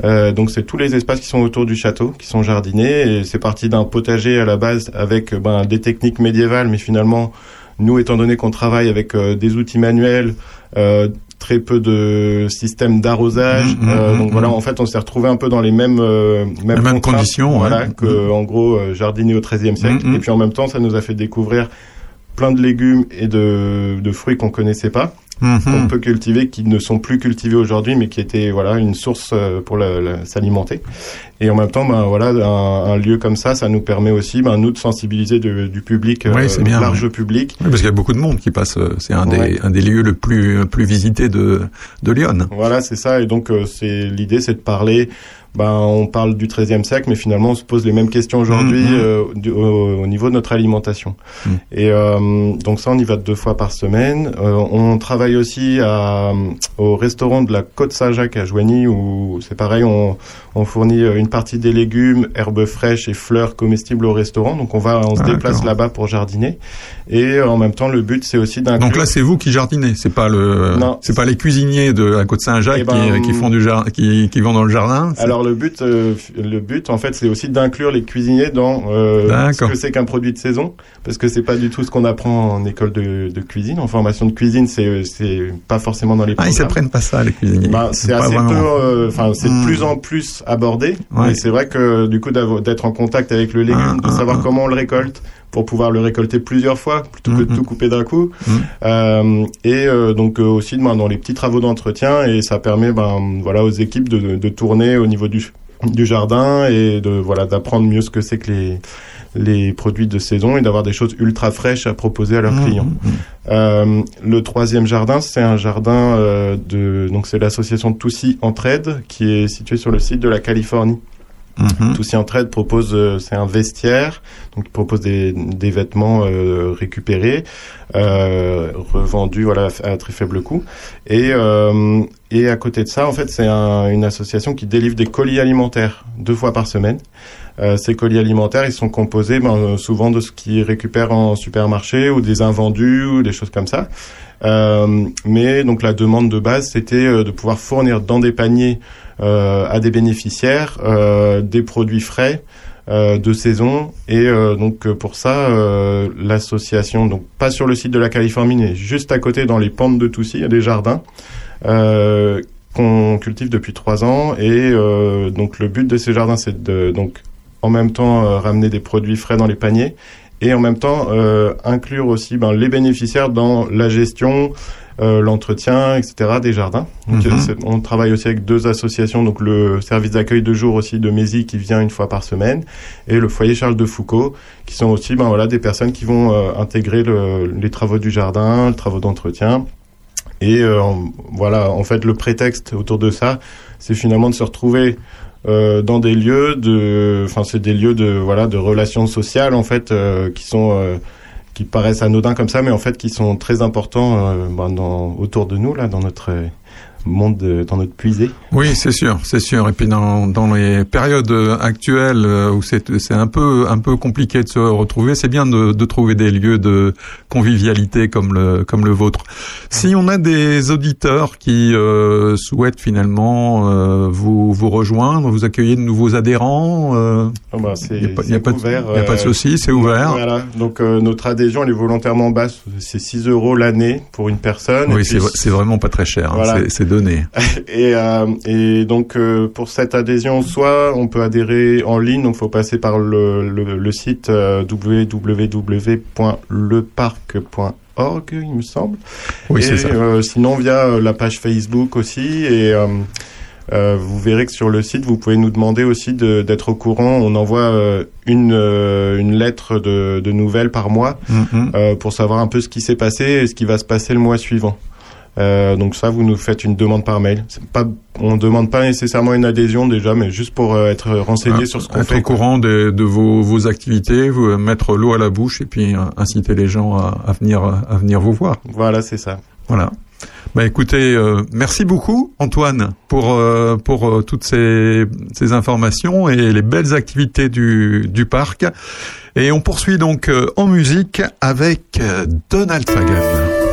Euh, donc c'est tous les espaces qui sont autour du château, qui sont jardinés. Et c'est parti d'un potager à la base avec euh, ben, des techniques médiévales, mais finalement, nous, étant donné qu'on travaille avec euh, des outils manuels, euh, très peu de systèmes d'arrosage, Mhm, euh, mhm, donc voilà, en fait, on s'est retrouvé un peu dans les mêmes euh, mêmes, mêmes conditions, voilà, ouais. que en gros jardiner au XIIIe siècle. Et puis en même temps, ça nous a fait découvrir plein de légumes et de, de fruits qu'on connaissait pas Mhm. qu'on peut cultiver qui ne sont plus cultivés aujourd'hui mais qui étaient voilà une source euh, pour s'alimenter et en même temps ben voilà un, un lieu comme ça ça nous permet aussi ben nous de sensibiliser de- du public Oui, euh, bien, large ouais. public Oui, parce qu'il y a beaucoup de monde qui passe. euh, C'est un, Ouais. des, un des lieux le plus, plus visités de, de Lyon. Voilà, c'est ça. Et donc, c'est l'idée, c'est de parler. Ben, on parle du XIIIe siècle, mais finalement, on se pose les mêmes questions aujourd'hui Mhm. euh, au, au niveau de notre alimentation. Mhm. Et euh, donc ça, on y va deux fois par semaine. Euh, on travaille aussi à, au restaurant de la Côte Saint-Jacques à Joigny, où c'est pareil, on, on fournit euh, une partie des légumes, herbes fraîches et fleurs comestibles au restaurant. Donc on va, on se Ah, déplace là-bas pour jardiner. Et euh, en même temps, le but, c'est aussi d'inclure. Donc là, c'est vous qui jardinez. C'est pas le, c'est pas les cuisiniers de la côte Saint-Jacques Eh ben, qui, qui font du jardin, qui, qui vont dans le jardin. Le but, euh, le but en fait, c'est aussi d'inclure les cuisiniers dans euh, ce que c'est qu'un produit de saison, parce que c'est pas du tout ce qu'on apprend en école de, de cuisine, en formation de cuisine, c'est c'est pas forcément dans les. Ah, ils programmes. s'apprennent pas ça, les cuisiniers. Bah, c'est assez vraiment. peu, euh, enfin c'est Hmm. de plus en plus abordé. Ouais. Et c'est vrai que du coup d'être en contact avec le légume, Ah, de ah, savoir ah. comment on le récolte pour pouvoir le récolter plusieurs fois plutôt que de Mhm. tout couper d'un coup. Mhm. Euh, et euh, donc euh, aussi ben, dans les petits travaux d'entretien et ça permet ben voilà aux équipes de, de tourner au niveau du du jardin et de voilà d'apprendre mieux ce que c'est que les les produits de saison et d'avoir des choses ultra fraîches à proposer à leurs Mhm. clients. Euh, le troisième jardin, c'est un jardin euh, de donc c'est l'association Toussy Entraide qui est située sur le site de la Californie. Mhm. Toussy Entraide propose euh, c'est un vestiaire donc il propose des, des vêtements euh, récupérés euh, revendus voilà à très faible coût et euh, et à côté de ça en fait c'est un- une association qui délivre des colis alimentaires deux fois par semaine euh, ces colis alimentaires, ils sont composés ben, souvent de ce qu'ils récupèrent en supermarché ou des invendus ou des choses comme ça. Euh, mais donc la demande de base, c'était de pouvoir fournir dans des paniers à des bénéficiaires euh, des produits frais euh, de saison. Et euh, donc euh, pour ça, euh, l'association, donc pas sur le site de la Californie, mais juste à côté dans les pentes de Toussy, il y a des jardins. Euh, qu'on cultive depuis trois ans et euh, donc le but de ces jardins c'est de donc en même temps euh, ramener des produits frais dans les paniers et en même temps euh, inclure aussi ben, les bénéficiaires dans la gestion, euh, l'entretien, etc. des jardins. Donc, Mhm. on travaille aussi avec deux associations, donc le service d'accueil de jour aussi de Mézy qui vient une fois par semaine et le foyer Charles de Foucault qui sont aussi ben, voilà, des personnes qui vont euh, intégrer le- les travaux du jardin, les travaux d'entretien. Et euh, voilà, en fait, le prétexte autour de ça, c'est finalement de se retrouver euh, dans des lieux de, enfin, c'est des lieux de voilà de relations sociales en fait qui sont qui paraissent anodins comme ça, mais en fait qui sont très importants euh, ben, autour de nous là, dans notre euh, monde, de- dans notre puisée. Oui, c'est sûr, c'est sûr. Et puis dans, dans les périodes euh, actuelles euh, où c'est c'est un peu un peu compliqué de se retrouver, c'est bien de, de trouver des lieux de convivialité comme le comme le vôtre. Si on a des auditeurs qui euh, souhaitent finalement euh, vous vous rejoindre, vous accueillir de nouveaux adhérents, euh, c'est il n'y a, pas- a de- a pas euh, souci, c'est ouvert. Voilà. Donc euh, notre adhésion elle est volontairement basse, c'est 6 euros l'année pour une personne. Oui, c'est c'est vraiment pas très cher, hein, Voilà. c'est- c'est [LAUGHS] et, euh, et donc euh, pour cette adhésion, soit on peut adhérer en ligne, donc faut passer par le, le, le site euh, www.leparc.org, il me semble. Oui, c'est ça. euh, sinon via euh, la page Facebook aussi et euh, vous verrez que sur le site, vous pouvez nous demander aussi d'être au courant. On envoie une, une lettre de, de nouvelles par mois Mhm. euh, pour savoir un peu ce qui s'est passé et ce qui va se passer le mois suivant. Euh, donc ça, vous nous faites une demande par mail. Pas, on demande pas nécessairement une adhésion déjà, mais juste pour euh, être renseigné Ah, sur ce qu'on être fait. au courant de, de vos, vos activités, vous euh, mettre l'eau à la bouche et puis inciter les gens à, à venir à venir vous voir. Voilà, c'est ça. Voilà. Bah écoutez, euh, merci beaucoup Antoine pour euh, pour euh, toutes ces, ces informations et les belles activités du du parc. Et on poursuit donc en musique avec Donald Fagan.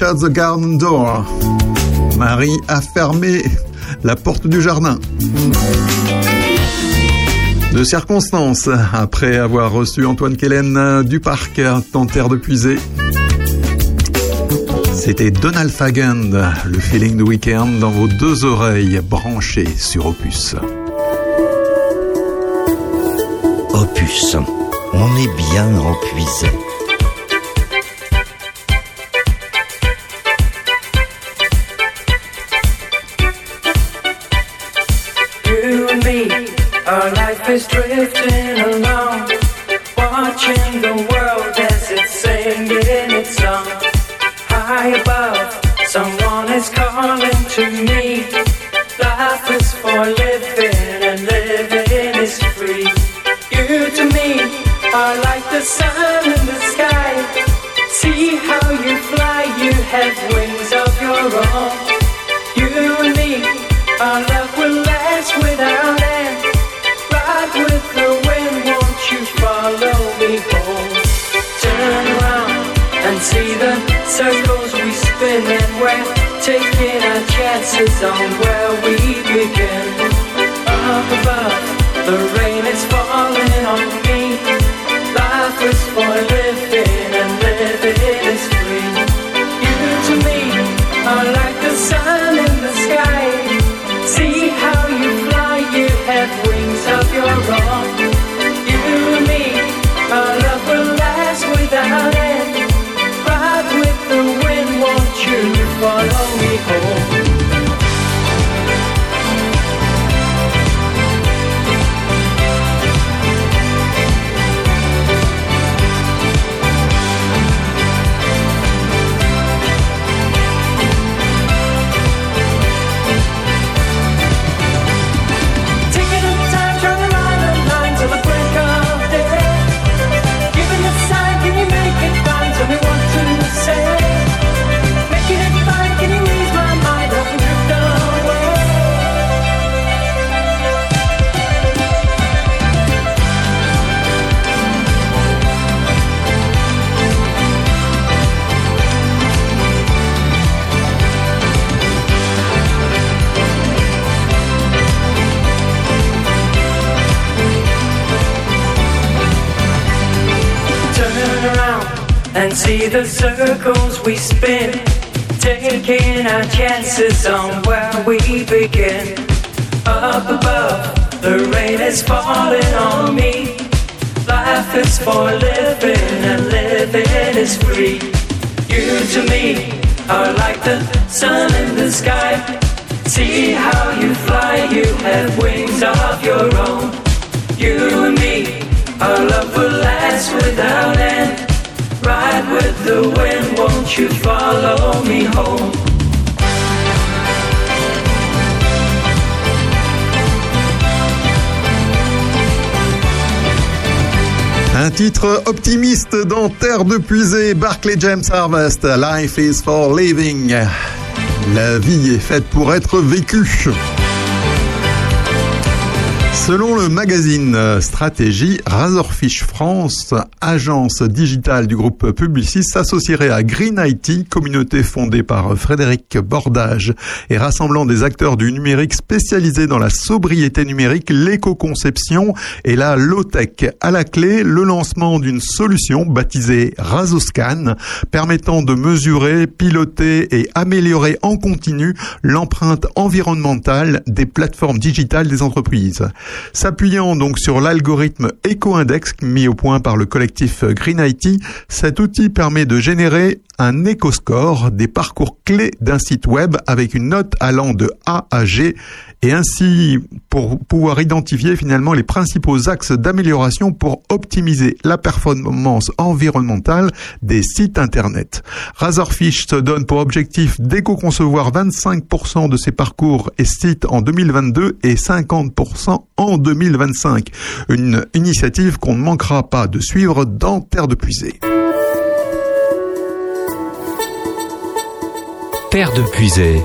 The garden door. Marie a fermé la porte du jardin. De circonstance, après avoir reçu Antoine Kellen du parc en terre de puisée. C'était Donald Fagen, le feeling du week-end dans vos deux oreilles branchées sur Opus. Opus, on est bien empuisé. Is drifting and see the circles we spin. Taking our chances on where we begin. Up above, the rain is falling on me. Life is for living and living is free. You to me are like the sun in the sky. See how you fly, you have wings of your own. You and me, our love will last without end. Ride with the wind, won't you follow me home? Un titre optimiste dans Terre de Puisée, Barclay James Harvest, Life is for living. La vie est faite pour être vécue. Selon le magazine euh, Stratégie, Razorfish France, agence digitale du groupe Publicis, s'associerait à Green IT, communauté fondée par Frédéric Bordage et rassemblant des acteurs du numérique spécialisés dans la sobriété numérique, l'éco-conception et la low-tech. À la clé, le lancement d'une solution baptisée Razoscan, permettant de mesurer, piloter et améliorer en continu l'empreinte environnementale des plateformes digitales des entreprises. S'appuyant donc sur l'algorithme EcoIndex mis au point par le collectif Green IT, cet outil permet de générer un éco-score des parcours clés d'un site web avec une note allant de A à G et ainsi pour pouvoir identifier finalement les principaux axes d'amélioration pour optimiser la performance environnementale des sites internet. Razorfish se donne pour objectif d'éco-concevoir 25% de ses parcours et sites en 2022 et 50% en 2025. Une initiative qu'on ne manquera pas de suivre dans Terre de Puisée. Terre de Puisay,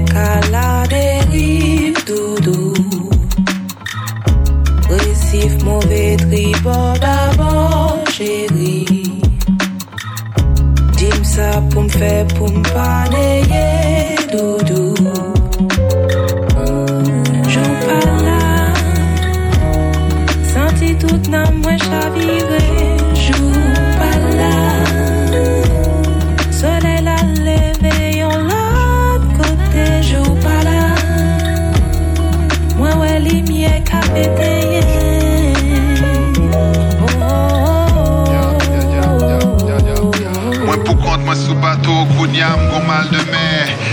Lan me kala deriv doudou Resif mouve tribord d'abord chéri Dim sa pou m fe pou m pa neye doudou Jou pala Santi tout nan mwen chavire Jou Mwen pou kont mwen sou bato, gon mal de mer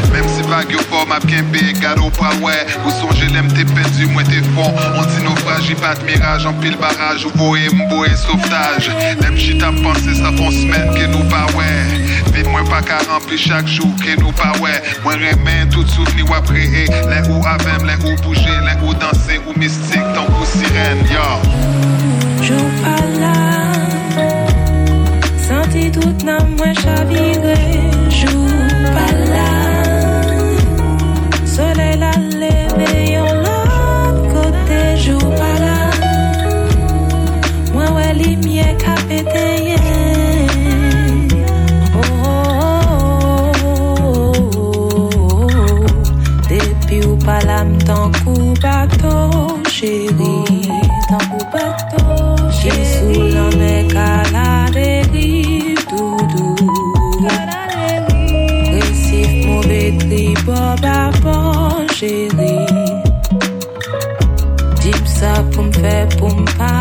Vag yo fò map kembe, gado pa wè Ou sonje lem te pendu, mwen te fon On ti naufrage, pas de mirage, en pile barrage Ou ka rempli chak jou ke nou pa wè Mwen remen tout ou avem, lè ou bouge, lè ou danse Ou mystique, tan kou sirène, yo. Jou pala Santi tout nan mwen chavire d'abord chéri Dim sa pou m fe pou m pa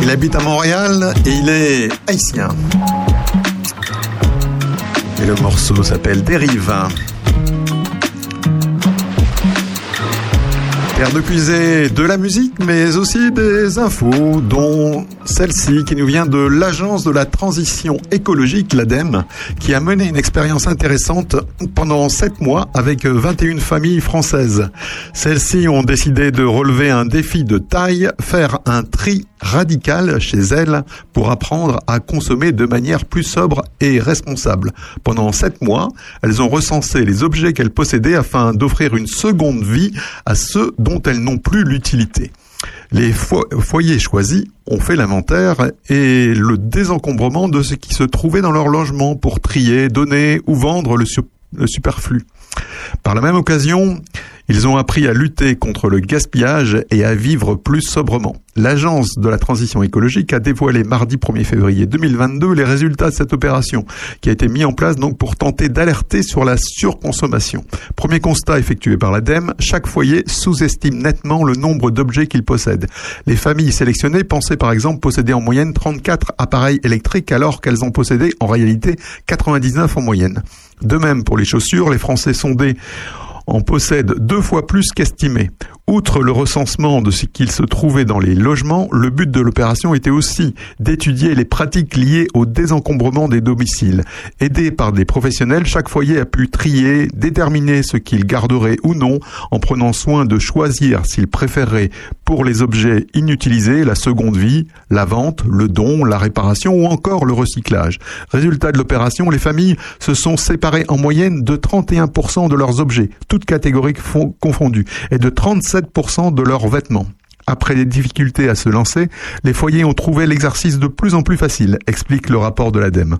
Il habite à Montréal et il est haïtien. Et le morceau s'appelle Dérive. Terre de puiser de la musique, mais aussi des infos, dont celle-ci qui nous vient de l'Agence de la transition écologique, l'ADEME, qui a mené une expérience intéressante pendant sept mois avec 21 familles françaises. Celles-ci ont décidé de relever un défi de taille, faire un tri radical chez elles pour apprendre à consommer de manière plus sobre et responsable. Pendant sept mois, elles ont recensé les objets qu'elles possédaient afin d'offrir une seconde vie à ceux dont elles n'ont plus l'utilité. Les fo- foyers choisis ont fait l'inventaire et le désencombrement de ce qui se trouvait dans leur logement pour trier, donner ou vendre le superflu. Par la même occasion, ils ont appris à lutter contre le gaspillage et à vivre plus sobrement. L'Agence de la transition écologique a dévoilé mardi 1er février 2022 les résultats de cette opération qui a été mise en place donc pour tenter d'alerter sur la surconsommation. Premier constat effectué par l'ADEME, chaque foyer sous-estime nettement le nombre d'objets qu'il possède. Les familles sélectionnées pensaient par exemple posséder en moyenne 34 appareils électriques alors qu'elles en possédaient en réalité 99 en moyenne. De même pour les chaussures, les Français sondés en possèdent deux fois plus qu'estimé. Outre le recensement de ce qu'il se trouvait dans les logements, le but de l'opération était aussi d'étudier les pratiques liées au désencombrement des domiciles. Aidé par des professionnels, chaque foyer a pu trier, déterminer ce qu'il garderait ou non, en prenant soin de choisir s'il préférerait pour les objets inutilisés la seconde vie, la vente, le don, la réparation ou encore le recyclage. Résultat de l'opération, les familles se sont séparées en moyenne de 31% de leurs objets, toutes catégories fon- confondues, et de 37% de leurs vêtements. Après des difficultés à se lancer, les foyers ont trouvé l'exercice de plus en plus facile, explique le rapport de l'ADEME.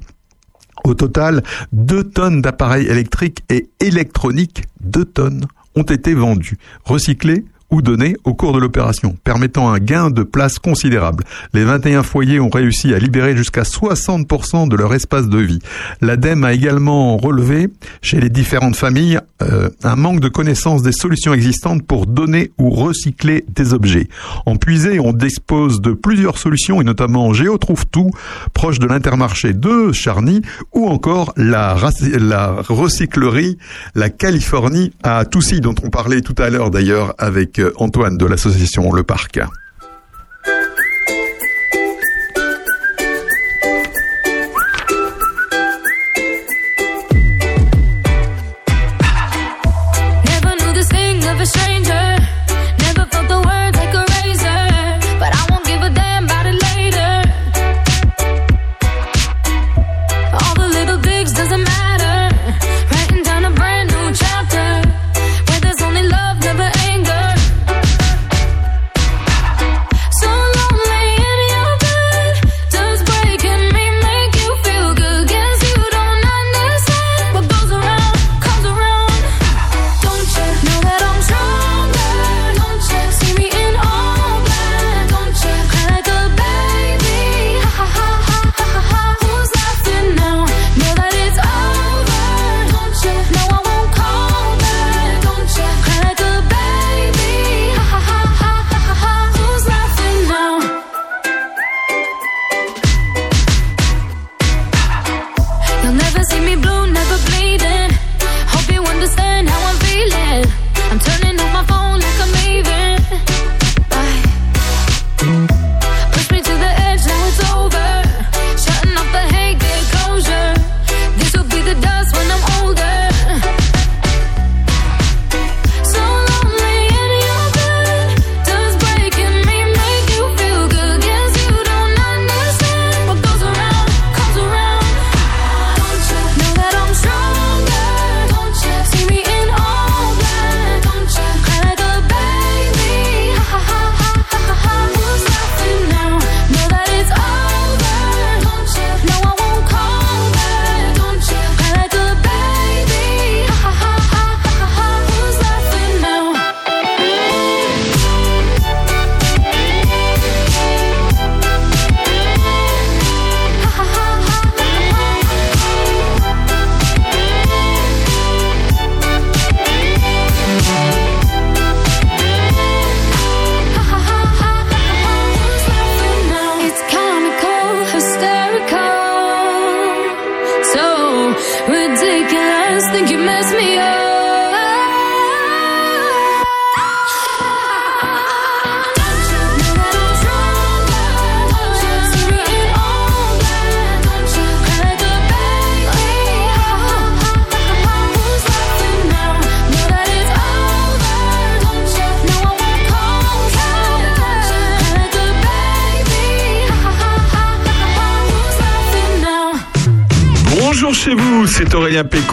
Au total, 2 tonnes d'appareils électriques et électroniques, 2 tonnes, ont été vendus, recyclés ou donnés au cours de l'opération, permettant un gain de place considérable. Les 21 foyers ont réussi à libérer jusqu'à 60% de leur espace de vie. L'ADEME a également relevé chez les différentes familles euh, un manque de connaissance des solutions existantes pour donner ou recycler des objets. En puisé, on dispose de plusieurs solutions et notamment Géo trouve tout, proche de l'intermarché de Charny, ou encore la, la recyclerie, la Californie à Toussy, dont on parlait tout à l'heure d'ailleurs avec Antoine de l'association Le Parc.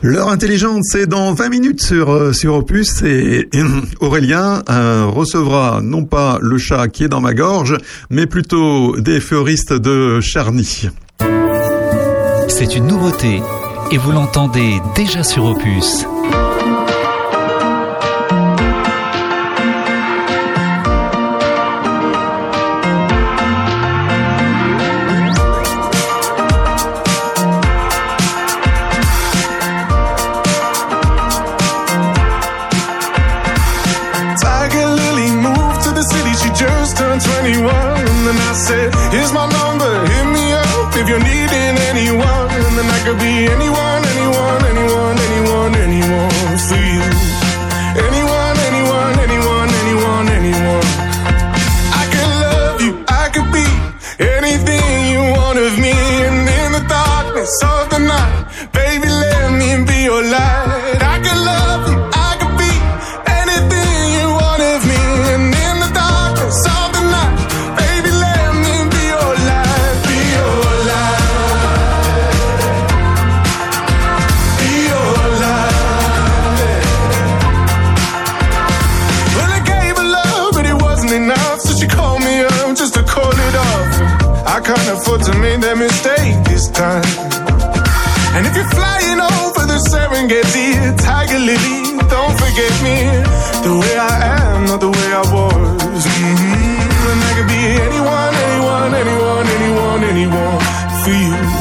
L'heure intelligente, c'est dans 20 minutes sur, euh, sur Opus et, [CLEARS THROAT] Aurélien euh, recevra non pas le chat qui est dans ma gorge, mais plutôt des fleuristes de Charny. C'est une nouveauté et vous l'entendez déjà sur Opus. get deep, Tiger Lily, don't forget me. The way I am, not the way I was. Mm-hmm. And I could be anyone, anyone, anyone, anyone, anyone for you.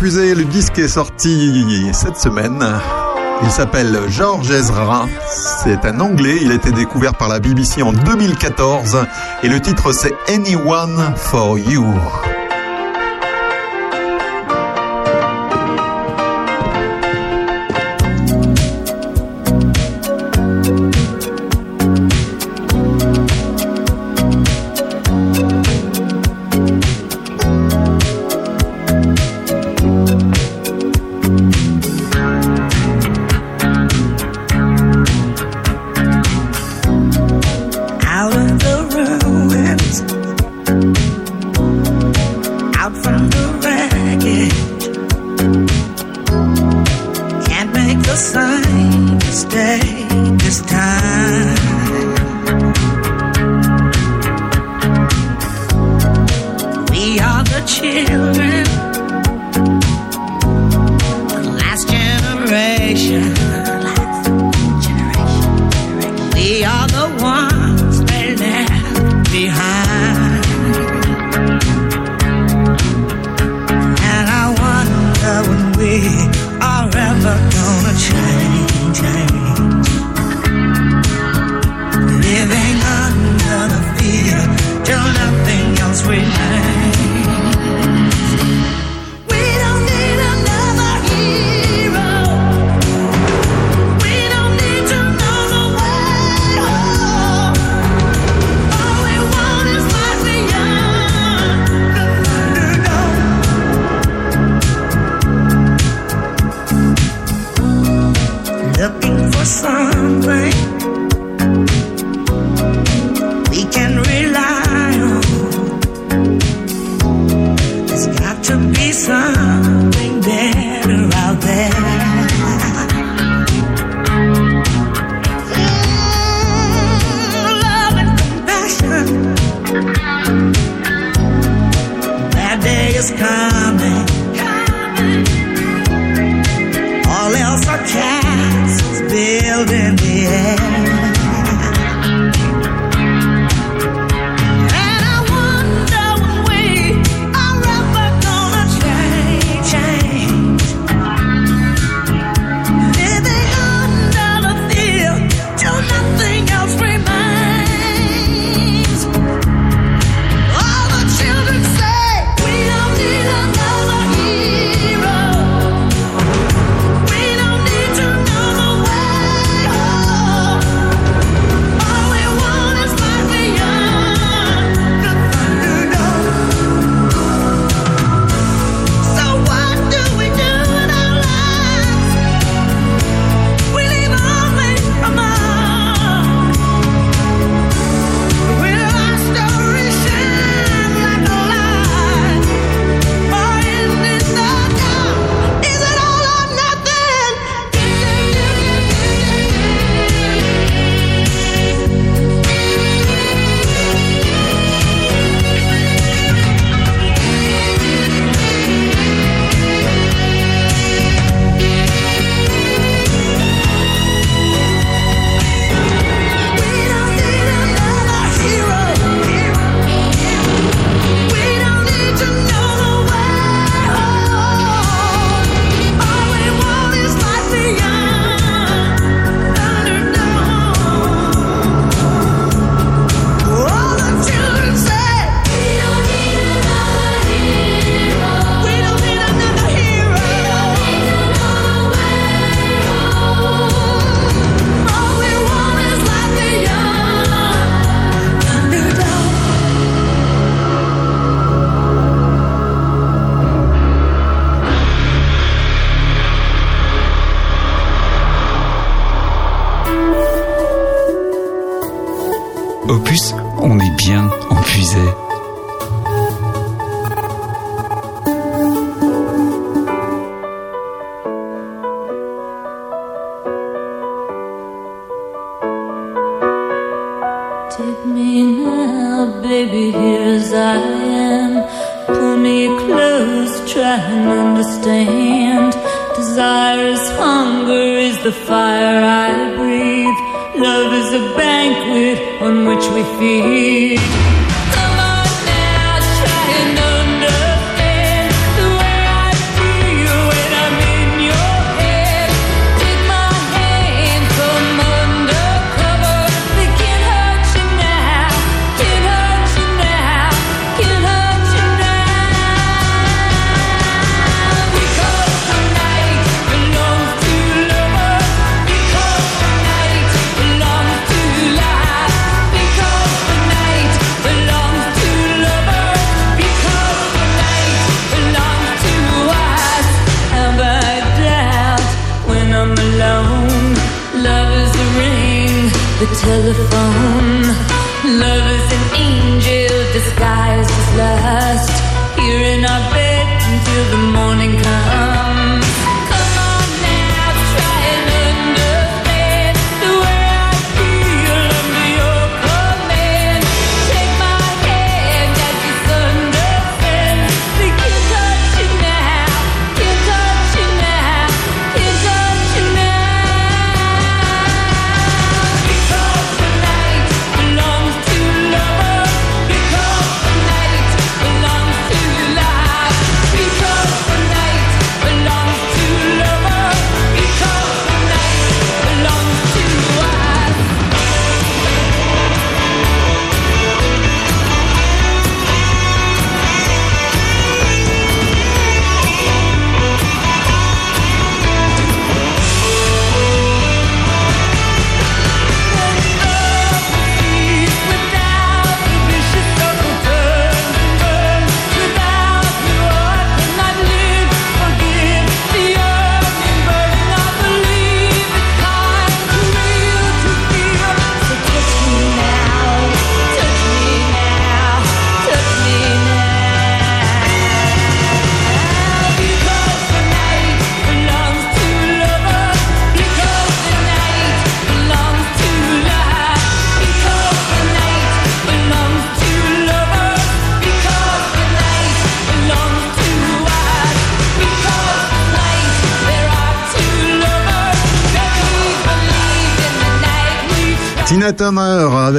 le disque est sorti cette semaine. Il s'appelle George Ezra. C'est un Anglais. Il a été découvert par la BBC en 2014. Et le titre, c'est Anyone for You.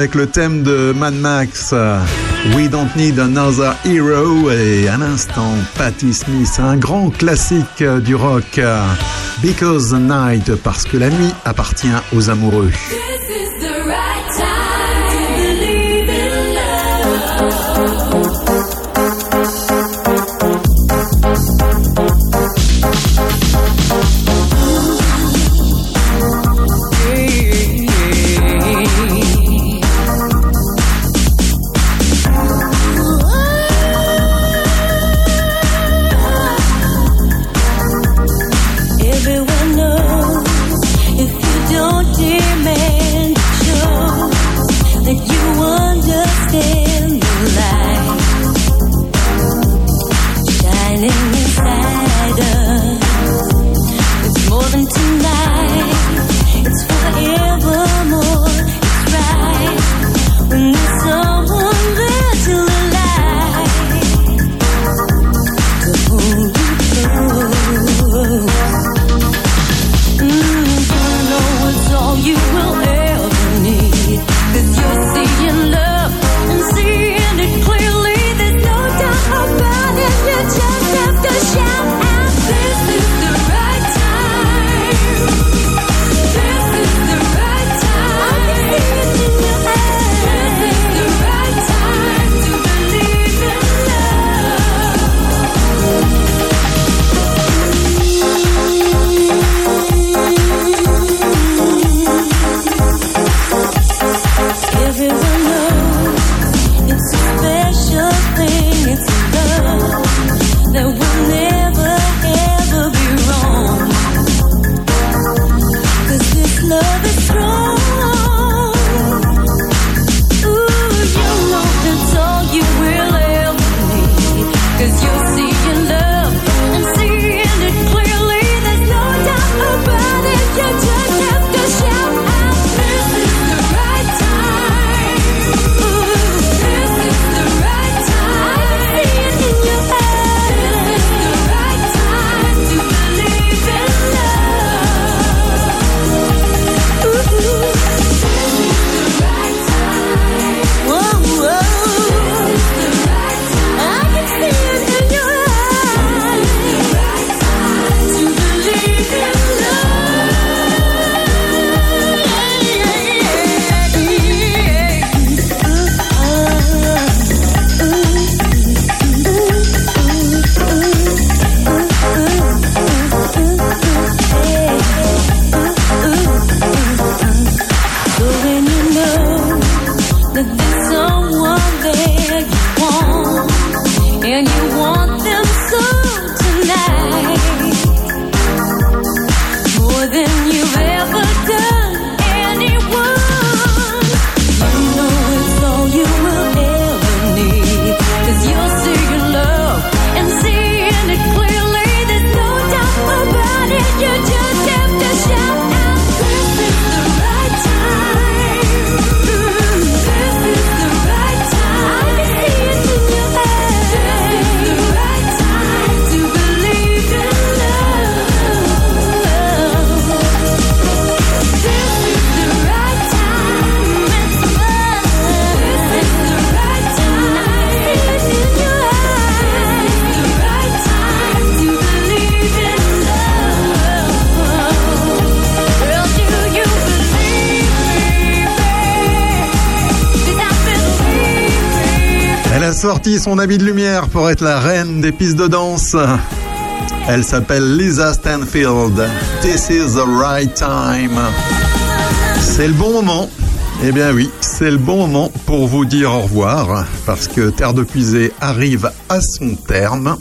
avec le thème de Mad Max, euh, We Don't Need Another Hero, et à l'instant, Patti Smith, un grand classique euh, du rock, euh, Because the Night, parce que la nuit appartient aux amoureux. son habit de lumière pour être la reine des pistes de danse. Elle s'appelle Lisa Stanfield. This is the right time. C'est le bon moment. Eh bien oui, c'est le bon moment pour vous dire au revoir, parce que Terre de Puisée arrive à son terme.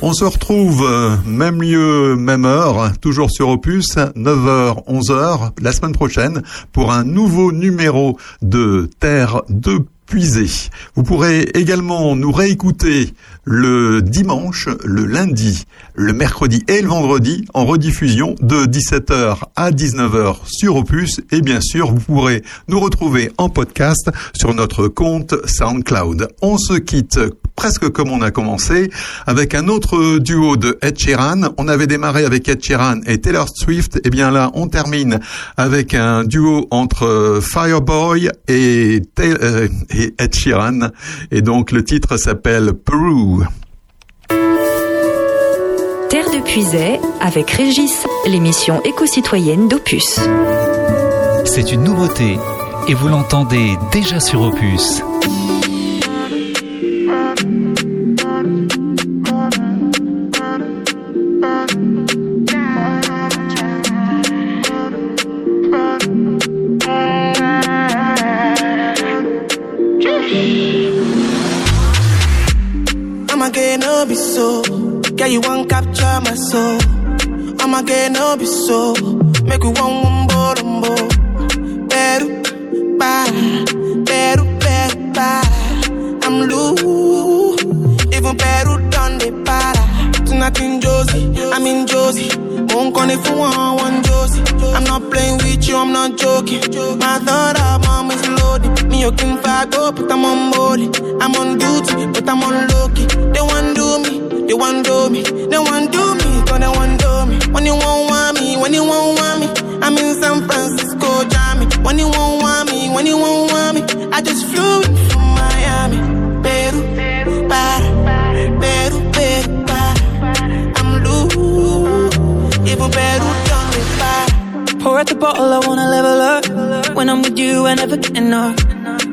On se retrouve euh, même lieu, même heure, toujours sur Opus, 9h, 11h, la semaine prochaine, pour un nouveau numéro de Terre de Puisée puiser. Vous pourrez également nous réécouter le dimanche, le lundi, le mercredi et le vendredi en rediffusion de 17h à 19h sur Opus et bien sûr vous pourrez nous retrouver en podcast sur notre compte SoundCloud. On se quitte presque comme on a commencé, avec un autre duo de Ed Sheeran. On avait démarré avec Ed Sheeran et Taylor Swift. Et bien là, on termine avec un duo entre euh, Fireboy et, euh, et Ed Sheeran. Et donc le titre s'appelle Peru. Terre de Puisay avec Régis, l'émission éco-citoyenne d'Opus. C'est une nouveauté et vous l'entendez déjà sur Opus. No be so. Girl, you want capture my soul. I'ma get no be so. Make you one more, more. Better, bye. Better, better, bye. I'm loose. Even better done the para. In Josie, I'm in Josie. Won't call it for one, one Josie. I'm not playing with you, I'm not joking. My thought of mom is loaded. Me, you can fight go, but I'm on molly. I'm on duty, but I'm on low. They want do me, they want do me. They want do me, cause they want do me. When you won't want me, when you won't want me. I'm in San Francisco, Jammy. When you won't want me, when you won't want me. I just flew in from Miami. Peru, para, para. Pour out the bottle, I wanna level up. When I'm with you, I never get enough.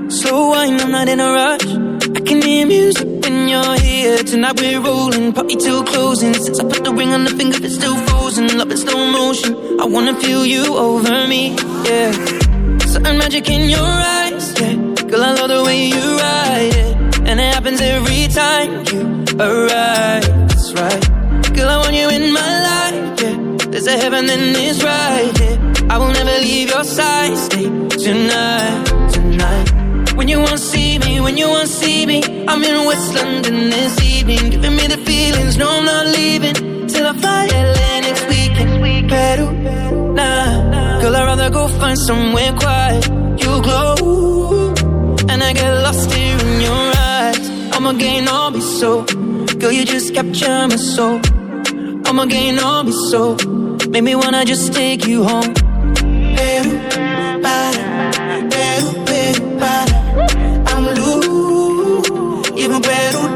Slow wine, I'm not in a rush. I can hear music when you're here. Tonight we're rolling, party till closing. Since I put the ring on the finger, it's still frozen. Love in slow motion. I wanna feel you over me, yeah. Certain magic in your eyes, yeah. Girl, I love the way you ride it. And it happens every time you arrive, that's right. Girl, I want you in my life, yeah. There's a heaven and it's right here. I will never leave your side. Stay tonight, tonight. When you won't see me, when you won't see me, I'm in West London this evening, giving me the feelings. No, I'm not leaving till I fly LA next weekend. Peru, nah, girl, I'd rather go find somewhere quiet. You glow, and I get lost here in your eyes. I'm again, I'll be so. Girl, you just capture my soul. I'm again, I'll be so. Make me wanna just take you home. Para, Peru, Peru, para. I'm loose, even Peru